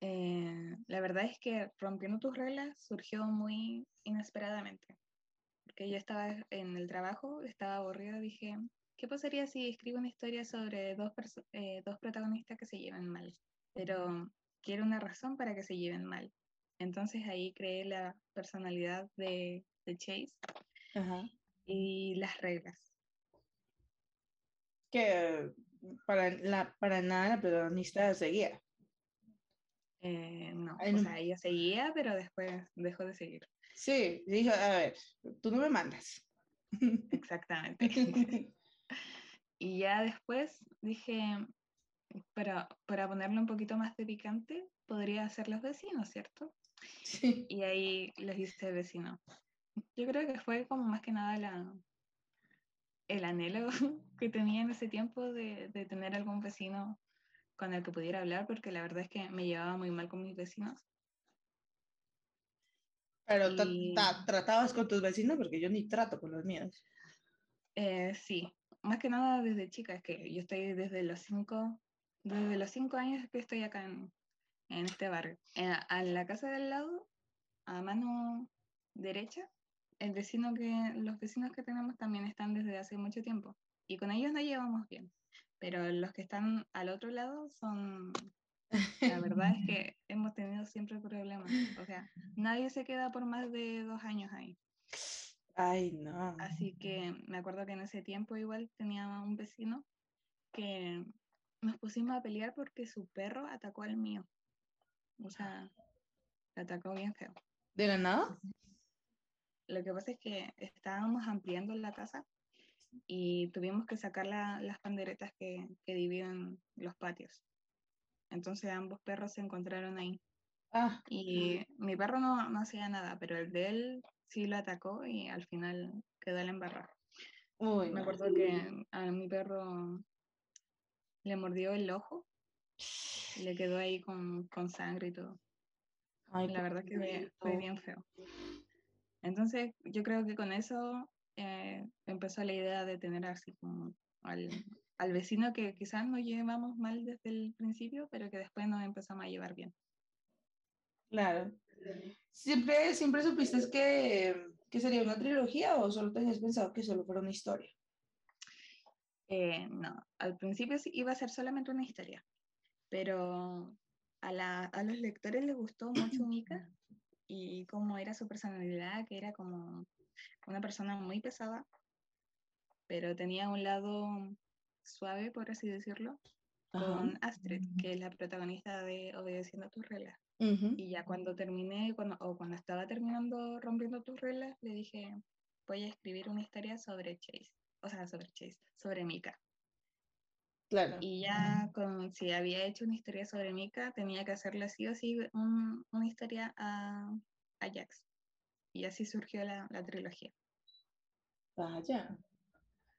eh, la verdad es que Rompiendo tus reglas surgió muy inesperadamente. Porque yo estaba en el trabajo, estaba aburrida, dije, ¿qué pasaría si escribo una historia sobre dos, eh, dos protagonistas que se llevan mal? Pero quiero una razón para que se lleven mal. Entonces ahí creé la personalidad de, de Chase Ajá. y las reglas. Que para, la, para nada la protagonista seguía. Eh, no, Ay, o no. sea, ella seguía, pero después dejó de seguir. Sí, dijo, a ver, tú no me mandas. Exactamente. Y ya después dije, para, para ponerle un poquito más de picante, podría ser los vecinos, ¿cierto? Sí. Y ahí les hice vecino. Yo creo que fue como más que nada la, el anhelo que tenía en ese tiempo de, de tener algún vecino con el que pudiera hablar, porque la verdad es que me llevaba muy mal con mis vecinos. Pero ta- Y- ta- tratabas con tus vecinos porque yo ni trato con los míos. Eh, sí, más que nada desde chica, es que yo estoy desde los cinco, desde los cinco años que estoy acá en, en este barrio. En, a la casa del lado, a mano derecha, el vecino que, los vecinos que tenemos también están desde hace mucho tiempo y con ellos nos llevamos bien. Pero los que están al otro lado son, la verdad es que hemos tenido siempre problemas. O sea, nadie se queda por más de dos años ahí. Ay, no. Así que me acuerdo que en ese tiempo igual tenía un vecino que nos pusimos a pelear porque su perro atacó al mío. O sea, le atacó bien feo. ¿De la nada? Lo que pasa es que estábamos ampliando la casa y tuvimos que sacar la- las panderetas que, que dividen los patios. Entonces ambos perros se encontraron ahí. Ah, Y mi perro no, no hacía nada, pero el de él sí lo atacó y al final quedó la embarrada. uy. Me acuerdo que a mi perro le mordió el ojo le quedó ahí con, con sangre y todo. Ay, La verdad que fue, fue bien feo. Entonces, yo creo que con eso eh, empezó la idea de tener así como al, al vecino que quizás nos llevamos mal desde el principio, pero que después nos empezamos a llevar bien. Claro. ¿Siempre, siempre supiste que, que sería una trilogía o solo tenías pensado que solo fuera una historia? Eh, no, al principio iba a ser solamente una historia, pero a, la, a los lectores les gustó mucho Mika y cómo era su personalidad, que era como una persona muy pesada, pero tenía un lado suave, por así decirlo, Ajá. con Astrid, que es la protagonista de Obedeciendo a tus reglas. Y ya cuando terminé, cuando, o cuando estaba terminando Rompiendo tus reglas, le dije, voy a escribir una historia sobre Chase, o sea, sobre Chase, sobre Mika. Claro. Y ya con, si había hecho una historia sobre Mika, tenía que hacerle sí o sí un- una historia a, a Jax. Y así surgió la, la trilogía. Vaya.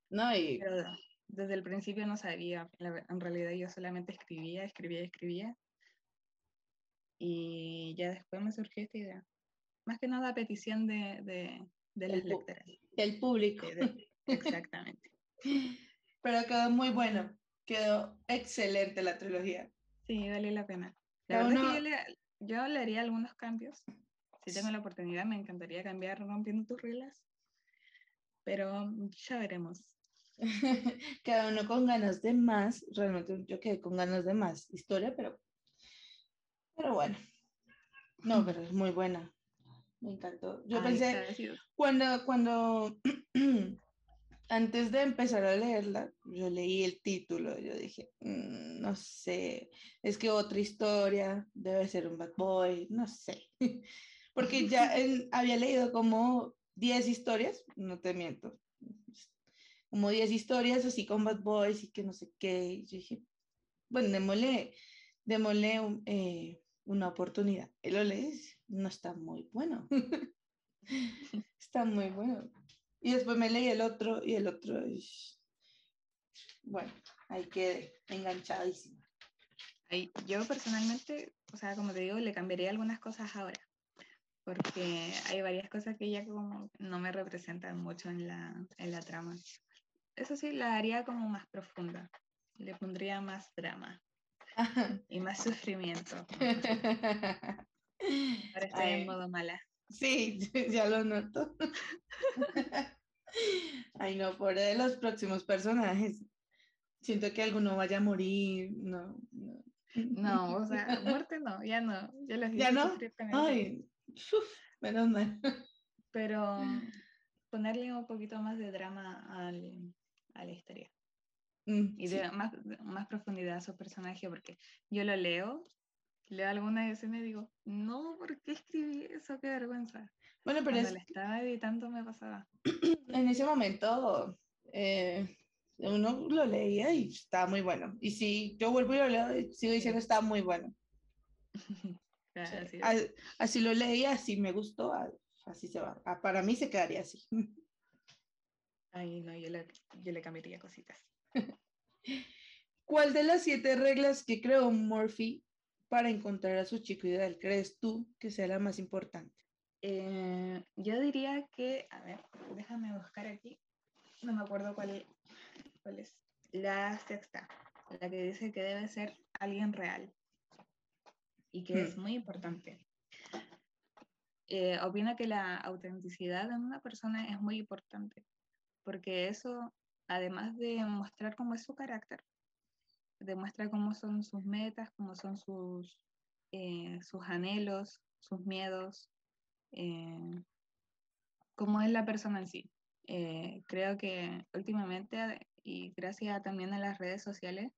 No, y Pero desde el principio no sabía, en realidad yo solamente escribía, escribía, escribía. Y ya después me surgió esta idea. Más que nada a petición de, de, de las lectoras. el público. De- exactamente. Pero quedó muy bueno. Quedó excelente la trilogía. Sí, vale la pena. La verdad uno- es que yo le, yo le haría algunos cambios. Si tengo la oportunidad, me encantaría cambiar rompiendo tus reglas. Pero ya veremos. Cada uno con ganas de más. Realmente yo quedé con ganas de más historia, pero, pero bueno. No, pero es muy buena. Me encantó. Yo Ay, pensé, cuando, cuando, antes de empezar a leerla, yo leí el título, yo dije, "Mm, no sé, es que otra historia debe ser un bad boy, no sé. Porque ya en- había leído como 10 historias, no te miento, como 10 historias así con bad boys y que no sé qué. y yo dije, bueno, démosle, démosle un- eh, una oportunidad. Y lo lees, no está muy bueno. está muy bueno. Y después me leí el otro y el otro. y- Bueno, ahí quedé enganchadísima. yo personalmente, o sea, como te digo, le cambiaría algunas cosas ahora, porque hay varias cosas que ya como no me representan mucho en la, en la trama. Eso sí, la haría como más profunda, le pondría más drama y más sufrimiento. Ahora estoy en modo mala. Sí, ya lo noto. Ay, no, por los próximos personajes. Siento que alguno vaya a morir, no, no. No, o sea, muerte no, ya no. Ya, los ¿Ya no? Ay, menos mal. Pero ponerle un poquito más de drama al, a la historia. Mm, y de más, más profundidad a su personaje, porque yo lo leo, leo alguna escena y digo, no, ¿por qué escribí eso? Qué vergüenza. Bueno, pero Cuando es... estaba editando me pasaba. En ese momento, eh, uno lo leía y estaba muy bueno. Y si yo vuelvo y lo leo, sigo diciendo está muy bueno. así, lo leía, así me gustó, así se va. Ah, para mí se quedaría así. Ay, no, yo le, yo le cambiaría cositas. ¿Cuál de las siete reglas que creó Murphy para encontrar a su chico ideal crees tú que sea la más importante? Eh, yo diría que, a ver, déjame buscar aquí. No me acuerdo cuál, cuál es. La sexta, la que dice que debe ser alguien real y que es hmm. muy importante. Eh, opina que la autenticidad en una persona es muy importante porque eso, además de mostrar cómo es su carácter, demuestra cómo son sus metas, cómo son sus, eh, sus anhelos, sus miedos, eh, cómo es la persona en sí. Eh, creo que últimamente, y gracias también a las redes sociales,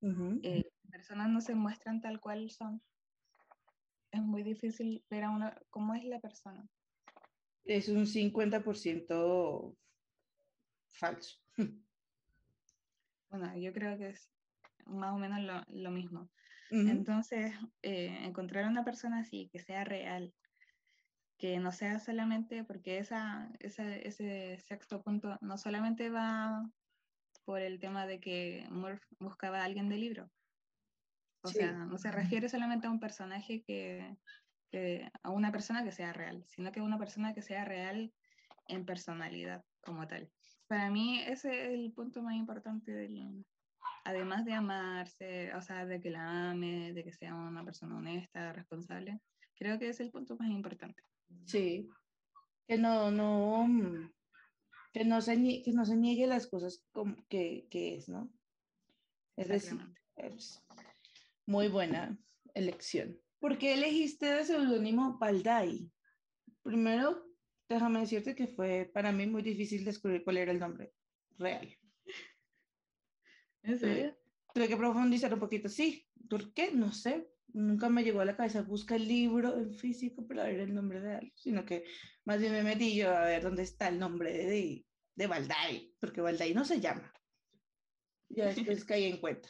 las personas no se muestran tal cual son. Es muy difícil ver a una, cómo es la persona. Es un 50% falso. Bueno, yo creo que es más o menos lo, mismo. Entonces, eh, encontrar una persona así, que sea real, que no sea solamente, porque esa, ese sexto punto no solamente va por el tema de que Murph buscaba a alguien de libro. O sea, no se refiere solamente a un personaje que, que, a una persona que sea real, sino que a una persona que sea real en personalidad como tal. Para mí ese es el punto más importante del, además de amarse, o sea, de que la ame, de que sea una persona honesta, responsable, creo que es el punto más importante. Sí, que no, no, mm, que no se, que no se niegue las cosas como que, que es, ¿no? Es decir, es muy buena elección. ¿Por qué elegiste de seudónimo Baldai? Primero, déjame decirte que fue para mí muy difícil descubrir cuál era el nombre real. ¿En serio? Tuve que profundizar un poquito. Sí, ¿por qué? No sé. Nunca me llegó a la cabeza. Busca el libro en físico para ver el nombre real, sino que más bien me metí yo a ver dónde está el nombre de, de Balday, porque Balday no se llama. Ya después caí en cuenta.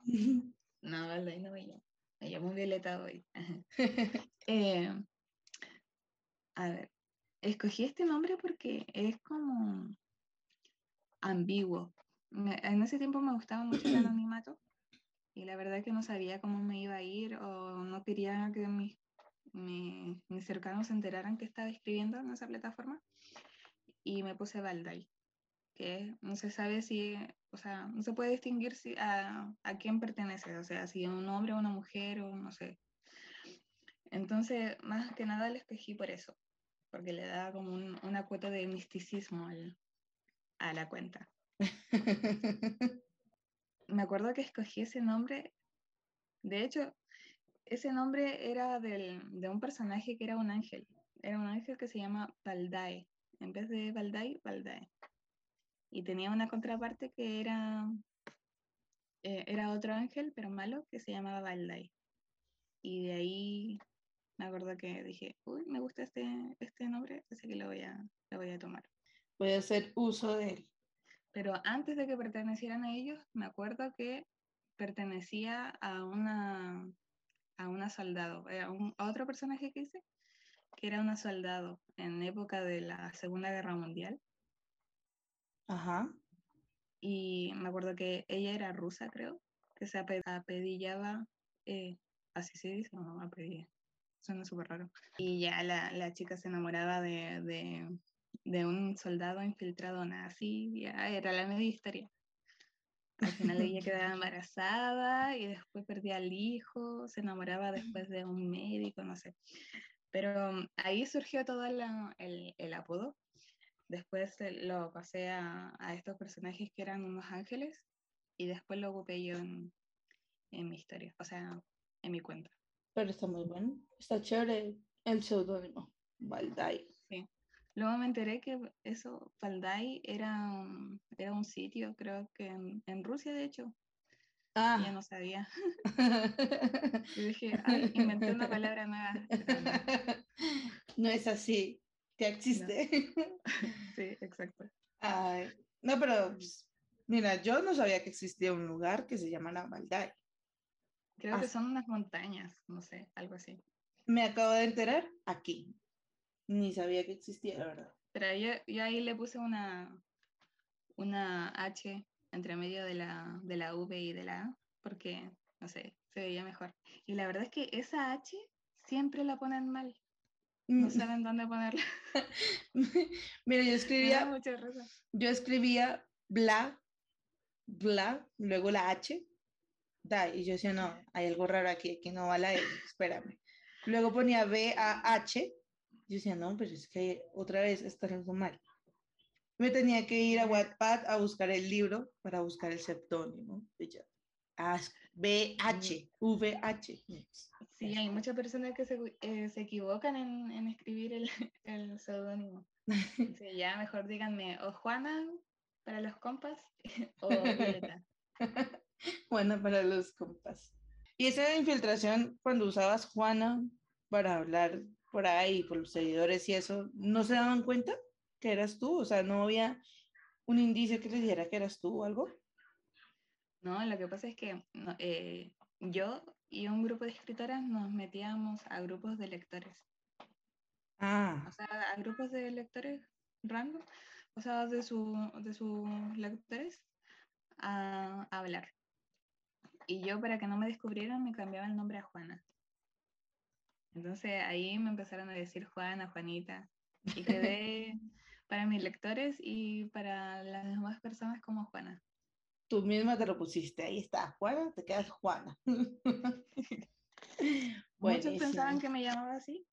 No, Balday no me llamo. Me llamo Violeta hoy. eh, a ver, escogí este nombre porque es como ambiguo. En ese tiempo me gustaba mucho el anonimato y la verdad que no sabía cómo me iba a ir o no quería que mis, mis, cercanos se enteraran que estaba escribiendo en esa plataforma y me puse Valdai, que no se sabe si, o sea, no se puede distinguir si, a, a quién pertenece, o sea, si es un hombre o una mujer o no sé. Entonces, más que nada le escogí por eso, porque le da como una cuota de misticismo a la cuenta. Me acuerdo que escogí ese nombre, de hecho, ese nombre era del, de un personaje que era un ángel, era un ángel que se llama Baldae, en vez de Baldae, Baldae. Y tenía una contraparte que era, eh, era otro ángel, pero malo, que se llamaba Baldae. Y de ahí me acuerdo que dije, uy, me gusta este, este nombre, así que lo voy, a, lo voy a tomar. Voy a hacer uso de él. Pero antes de que pertenecieran a ellos, me acuerdo que pertenecía a una, a una soldado, a, un, otro personaje que hice, que era una soldado en época de la Segunda Guerra Mundial. Ajá. Y me acuerdo que ella era rusa, creo, que se apedillaba eh, así se dice, no, apellido. Suena súper raro. Y ya la, la, chica se enamoraba de, de, de, un soldado infiltrado nazi, ya era la media historia. Al final ella quedaba embarazada y después perdía al hijo, se enamoraba después de un médico, no sé. Pero mm, ahí surgió todo el, el, apodo. Después lo pasé a, a, estos personajes que eran unos ángeles y después lo ocupé yo en, en mi historia, o sea, en mi cuenta. Pero está muy bueno, está chévere el seudónimo, Valdai. Luego me enteré que eso, Valdai, era, era un sitio, creo que en, en Rusia, de hecho. Ah. Ya no sabía. y dije, ay, inventé una palabra nueva. No es así, ya existe. Sí, exacto. Ay, no, pero pues, mira, yo no sabía que existía un lugar que se llamara Valdai. Creo que son unas montañas, no sé, algo así. Me acabo de enterar aquí. Ni sabía que existía, la verdad. Pero yo, yo ahí le puse una, una H entre medio de la, de la V y de la A, porque, no sé, se veía mejor. Y la verdad es que esa H siempre la ponen mal. No mm. saben dónde ponerla. Mira, yo escribía. Yo escribía bla, bla, luego la H, da, y yo decía, no, hay algo raro aquí, que no va la E, espérame. Luego ponía B A H, yo decía, no, pero es que otra vez está algo mal me tenía que ir a Wattpad a buscar el libro para buscar el septónimo. B-H, V-H. Sí, hay muchas personas que se, eh, se equivocan en, en, escribir el, el seudónimo. Sí, ya mejor díganme o Juana para los compas o Violeta. Juana para los compas. Y esa infiltración, cuando usabas Juana para hablar por ahí, por los seguidores y eso, ¿no se daban cuenta? que eras tú, o sea, no había un indicio que les dijera que eras tú o algo. No, lo que pasa es que eh, yo y un grupo de escritoras nos metíamos a grupos de lectores. Ah. O sea, a grupos de lectores random, o sea, de, su, de sus lectores a, a hablar. Y yo, para que no me descubrieran, me cambiaba el nombre a Juana. Entonces ahí me empezaron a decir Juana, Juanita. Y quedé para mis lectores y para las demás personas como Juana. Tú misma te lo pusiste, ahí está, Juana, te quedas Juana. Muchos pensaban que me llamaba así.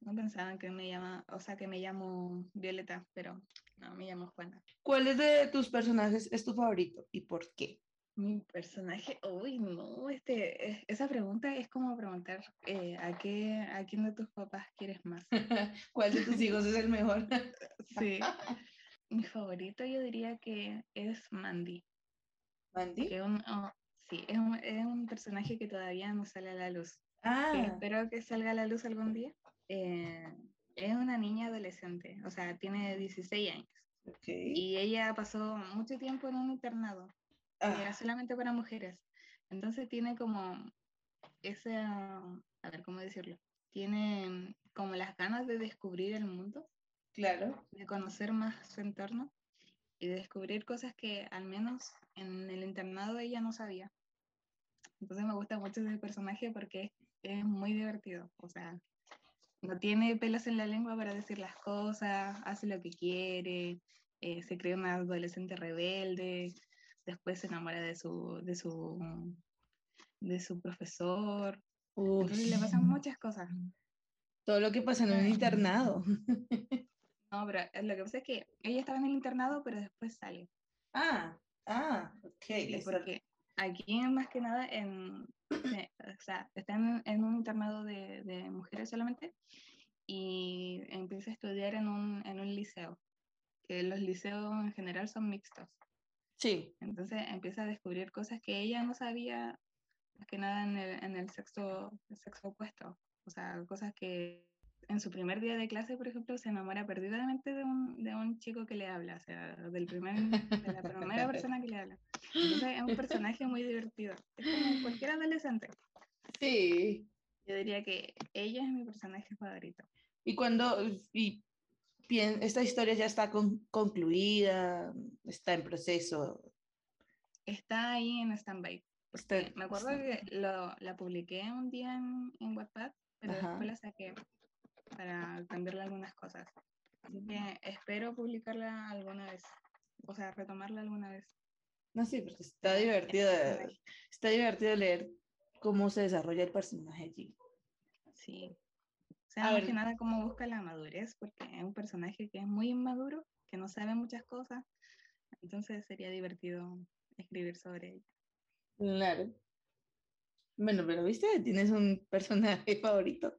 No pensaban que me llama, o sea, que me llamo Violeta, pero no, me llamo Juana. ¿Cuál es de tus personajes es tu favorito y por qué? Mi personaje, uy, no, este, esa pregunta es como preguntar eh, ¿a, qué, a quién de tus papás quieres más. ¿Cuál de tus hijos es el mejor? sí. Mi favorito yo diría que es Mandy. ¿Mandy? Oh, sí, es un, es un, personaje que todavía no sale a la luz. Ah. espero que salga a la luz algún día. Eh, es una niña adolescente, o sea, tiene 16 años. Okay. Y ella pasó mucho tiempo en un internado era ah. solamente para mujeres. Entonces tiene como ese, a ver cómo decirlo, tiene como las ganas de descubrir el mundo. Claro. De conocer más su entorno y de descubrir cosas que al menos en el internado ella no sabía. Entonces me gusta mucho ese personaje porque es, muy divertido. O sea, no tiene pelos en la lengua para decir las cosas, hace lo que quiere, eh, se cree una adolescente rebelde, después se enamora de su, de su, de su profesor. Entonces le pasan muchas cosas. Todo lo que pasa en un internado. No, pero eh, lo que pasa es que ella estaba en el internado, pero después sale. Ah, ah, ok. porque aquí más que nada, en, o sea, está en, en un internado de, de, mujeres solamente y empieza a estudiar en un, en un liceo, que los liceos en general son mixtos. Sí. Entonces empieza a descubrir cosas que ella no sabía, más que nada en el, en el, sexo, el sexo opuesto. O sea, cosas que en su primer día de clase, por ejemplo, se enamora perdidamente de un, de un chico que le habla, o sea, del primer, de la primera persona que le habla. Entonces es un personaje muy divertido. Es como cualquier adolescente. Sí. Yo diría que ella es mi personaje favorito. Y cuando, y esta historia ya está concluida, está en proceso. Está ahí en stand-by. Me acuerdo que lo, la publiqué un día en, en Wattpad, pero después la saqué para cambiarle algunas cosas. Así que espero publicarla alguna vez, o sea, retomarla alguna vez. No, sí, porque está divertido, está divertido leer cómo se desarrolla el personaje allí. Sí. Sea, más que nada cómo busca la madurez, porque es un personaje que es muy inmaduro, que no sabe muchas cosas, entonces sería divertido escribir sobre ella. Claro. Bueno, pero viste, tienes un personaje favorito.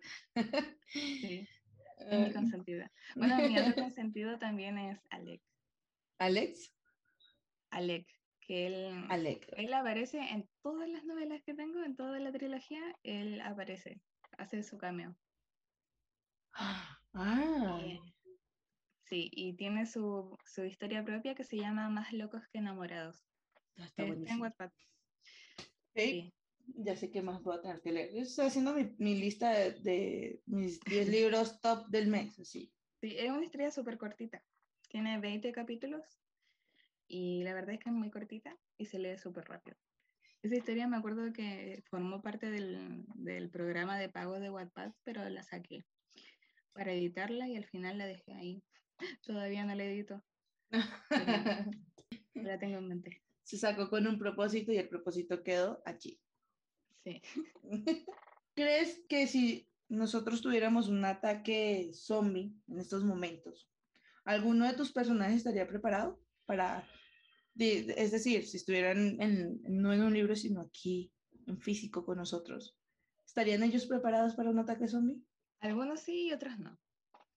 Sí, es mi consentida. Bueno, mi otro consentido también es Alec. ¿Alex? Alec, que él, Alec. él aparece en todas las novelas que tengo, en toda la trilogía, él aparece, hace su cameo. Ah. sí, y tiene su, su, historia propia que se llama Más locos que enamorados. Ah, está en WhatsApp. Sí. Ya sé qué más voy a tener que leer. Estoy haciendo mi, mi lista de, de mis 10 libros top del mes, así. Sí, es una historia súper cortita. Tiene 20 capítulos y la verdad es que es muy cortita y se lee súper rápido. Esa historia me acuerdo que formó parte del, del, programa de pago de Wattpad, pero la saqué para editarla y al final la dejé ahí. Todavía no la edito. la tengo en mente. Se sacó con un propósito y el propósito quedó allí. Sí. ¿Crees que si nosotros tuviéramos un ataque zombie en estos momentos, ¿alguno de tus personajes estaría preparado para, es decir, si estuvieran en, no en un libro, sino aquí, en físico con nosotros, ¿estarían ellos preparados para un ataque zombie? Algunos sí y otros no.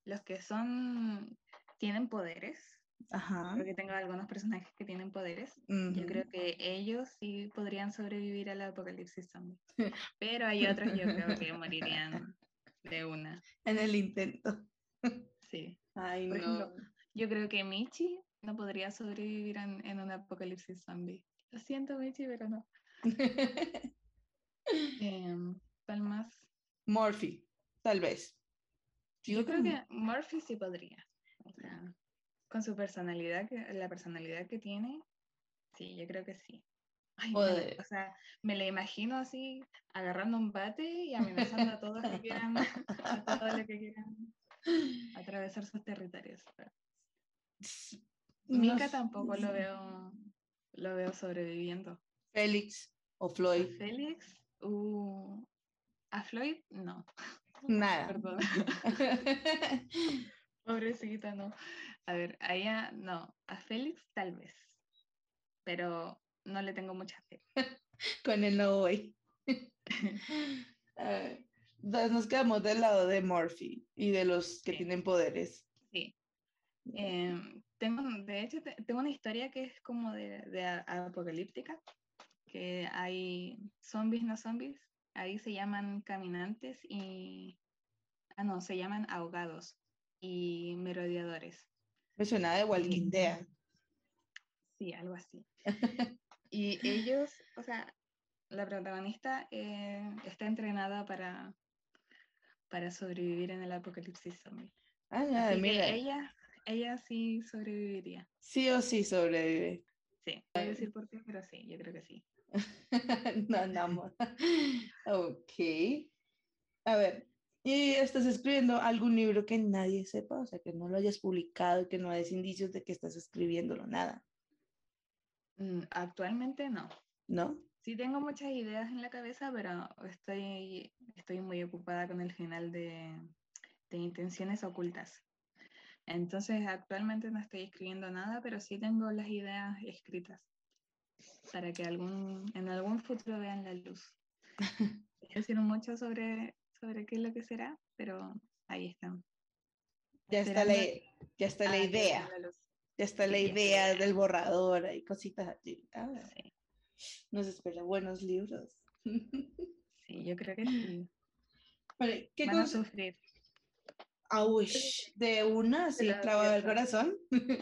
Los que son, tienen poderes, Ajá. porque tengo algunos personajes que tienen poderes. Yo creo que ellos sí podrían sobrevivir al apocalipsis zombie. Pero hay otros yo creo que morirían de una. En el intento. Sí. Ay, Por no. ejemplo, yo creo que Michi no podría sobrevivir en, en un apocalipsis zombie. Lo siento, Michi, pero no. eh, ¿Cuál más? Murphy, tal vez. Yo creo que Murphy sí podría. O sea, con su personalidad, la personalidad que tiene, sí, yo creo que sí. Ay, de- o sea, me la imagino así, agarrando un bate y amenazando a todos que quieran, a todos los que quieran atravesar sus territorios. No Mika tampoco lo veo, lo veo sobreviviendo. Félix o Floyd, Félix, uh, a Floyd, no, nada. perdón. Pobrecita, no. A ver, a ella no, a Félix tal vez, pero no le tengo mucha fe. Con el no voy. Entonces nos quedamos del lado de Murphy y de los que Sí. tienen poderes. Sí. Em, tengo, de hecho, te- tengo una historia que es como de, apocalíptica, que hay zombies, no zombies, ahí se llaman caminantes y, ah, no, se llaman ahogados y merodeadores. Me suena de Walking Dead. Sí, algo así. Y ellos, o sea, la protagonista eh, está entrenada para, para sobrevivir en el apocalipsis zombie. Ah, ya, Así que mira, ella, ella sí sobreviviría. sí o sí sobrevive. Sí, voy a decir por qué, pero sí, yo creo que sí. no, no. Ok. A ver, ¿y estás escribiendo algún libro que nadie sepa? O sea, que no lo hayas publicado, que no des indicios de que estás escribiéndolo, nada, Mm, Actualmente no. ¿no? Sí tengo muchas ideas en la cabeza, pero estoy, estoy muy ocupada con el final de, de Intenciones Ocultas. Entonces, actualmente no estoy escribiendo nada, pero sí tengo las ideas escritas para que algún, en algún futuro vean la luz. Decir mucho sobre, sobre qué es lo que será, pero ahí están. Ya está la, ya está la idea, ya está la Sí, idea del borrador y cositas así. Ah, Sí, nos espera buenos libros. sí, yo creo que sí. Vale, ¿Qué Van a sufrir, Ah, uish, de una, así lo clavado el advierto. corazón.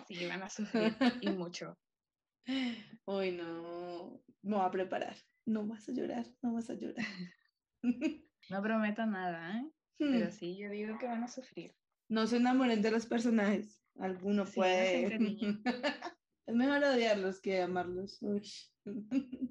sí, van a sufrir y mucho. Uy, no, me voy a preparar. No vas a llorar, no vas a llorar. No prometo nada, ¿eh? Pero sí, yo digo que van a sufrir. No se enamoren de los personajes. Alguno Sí, puede. es mejor odiarlos que amarlos. Uy.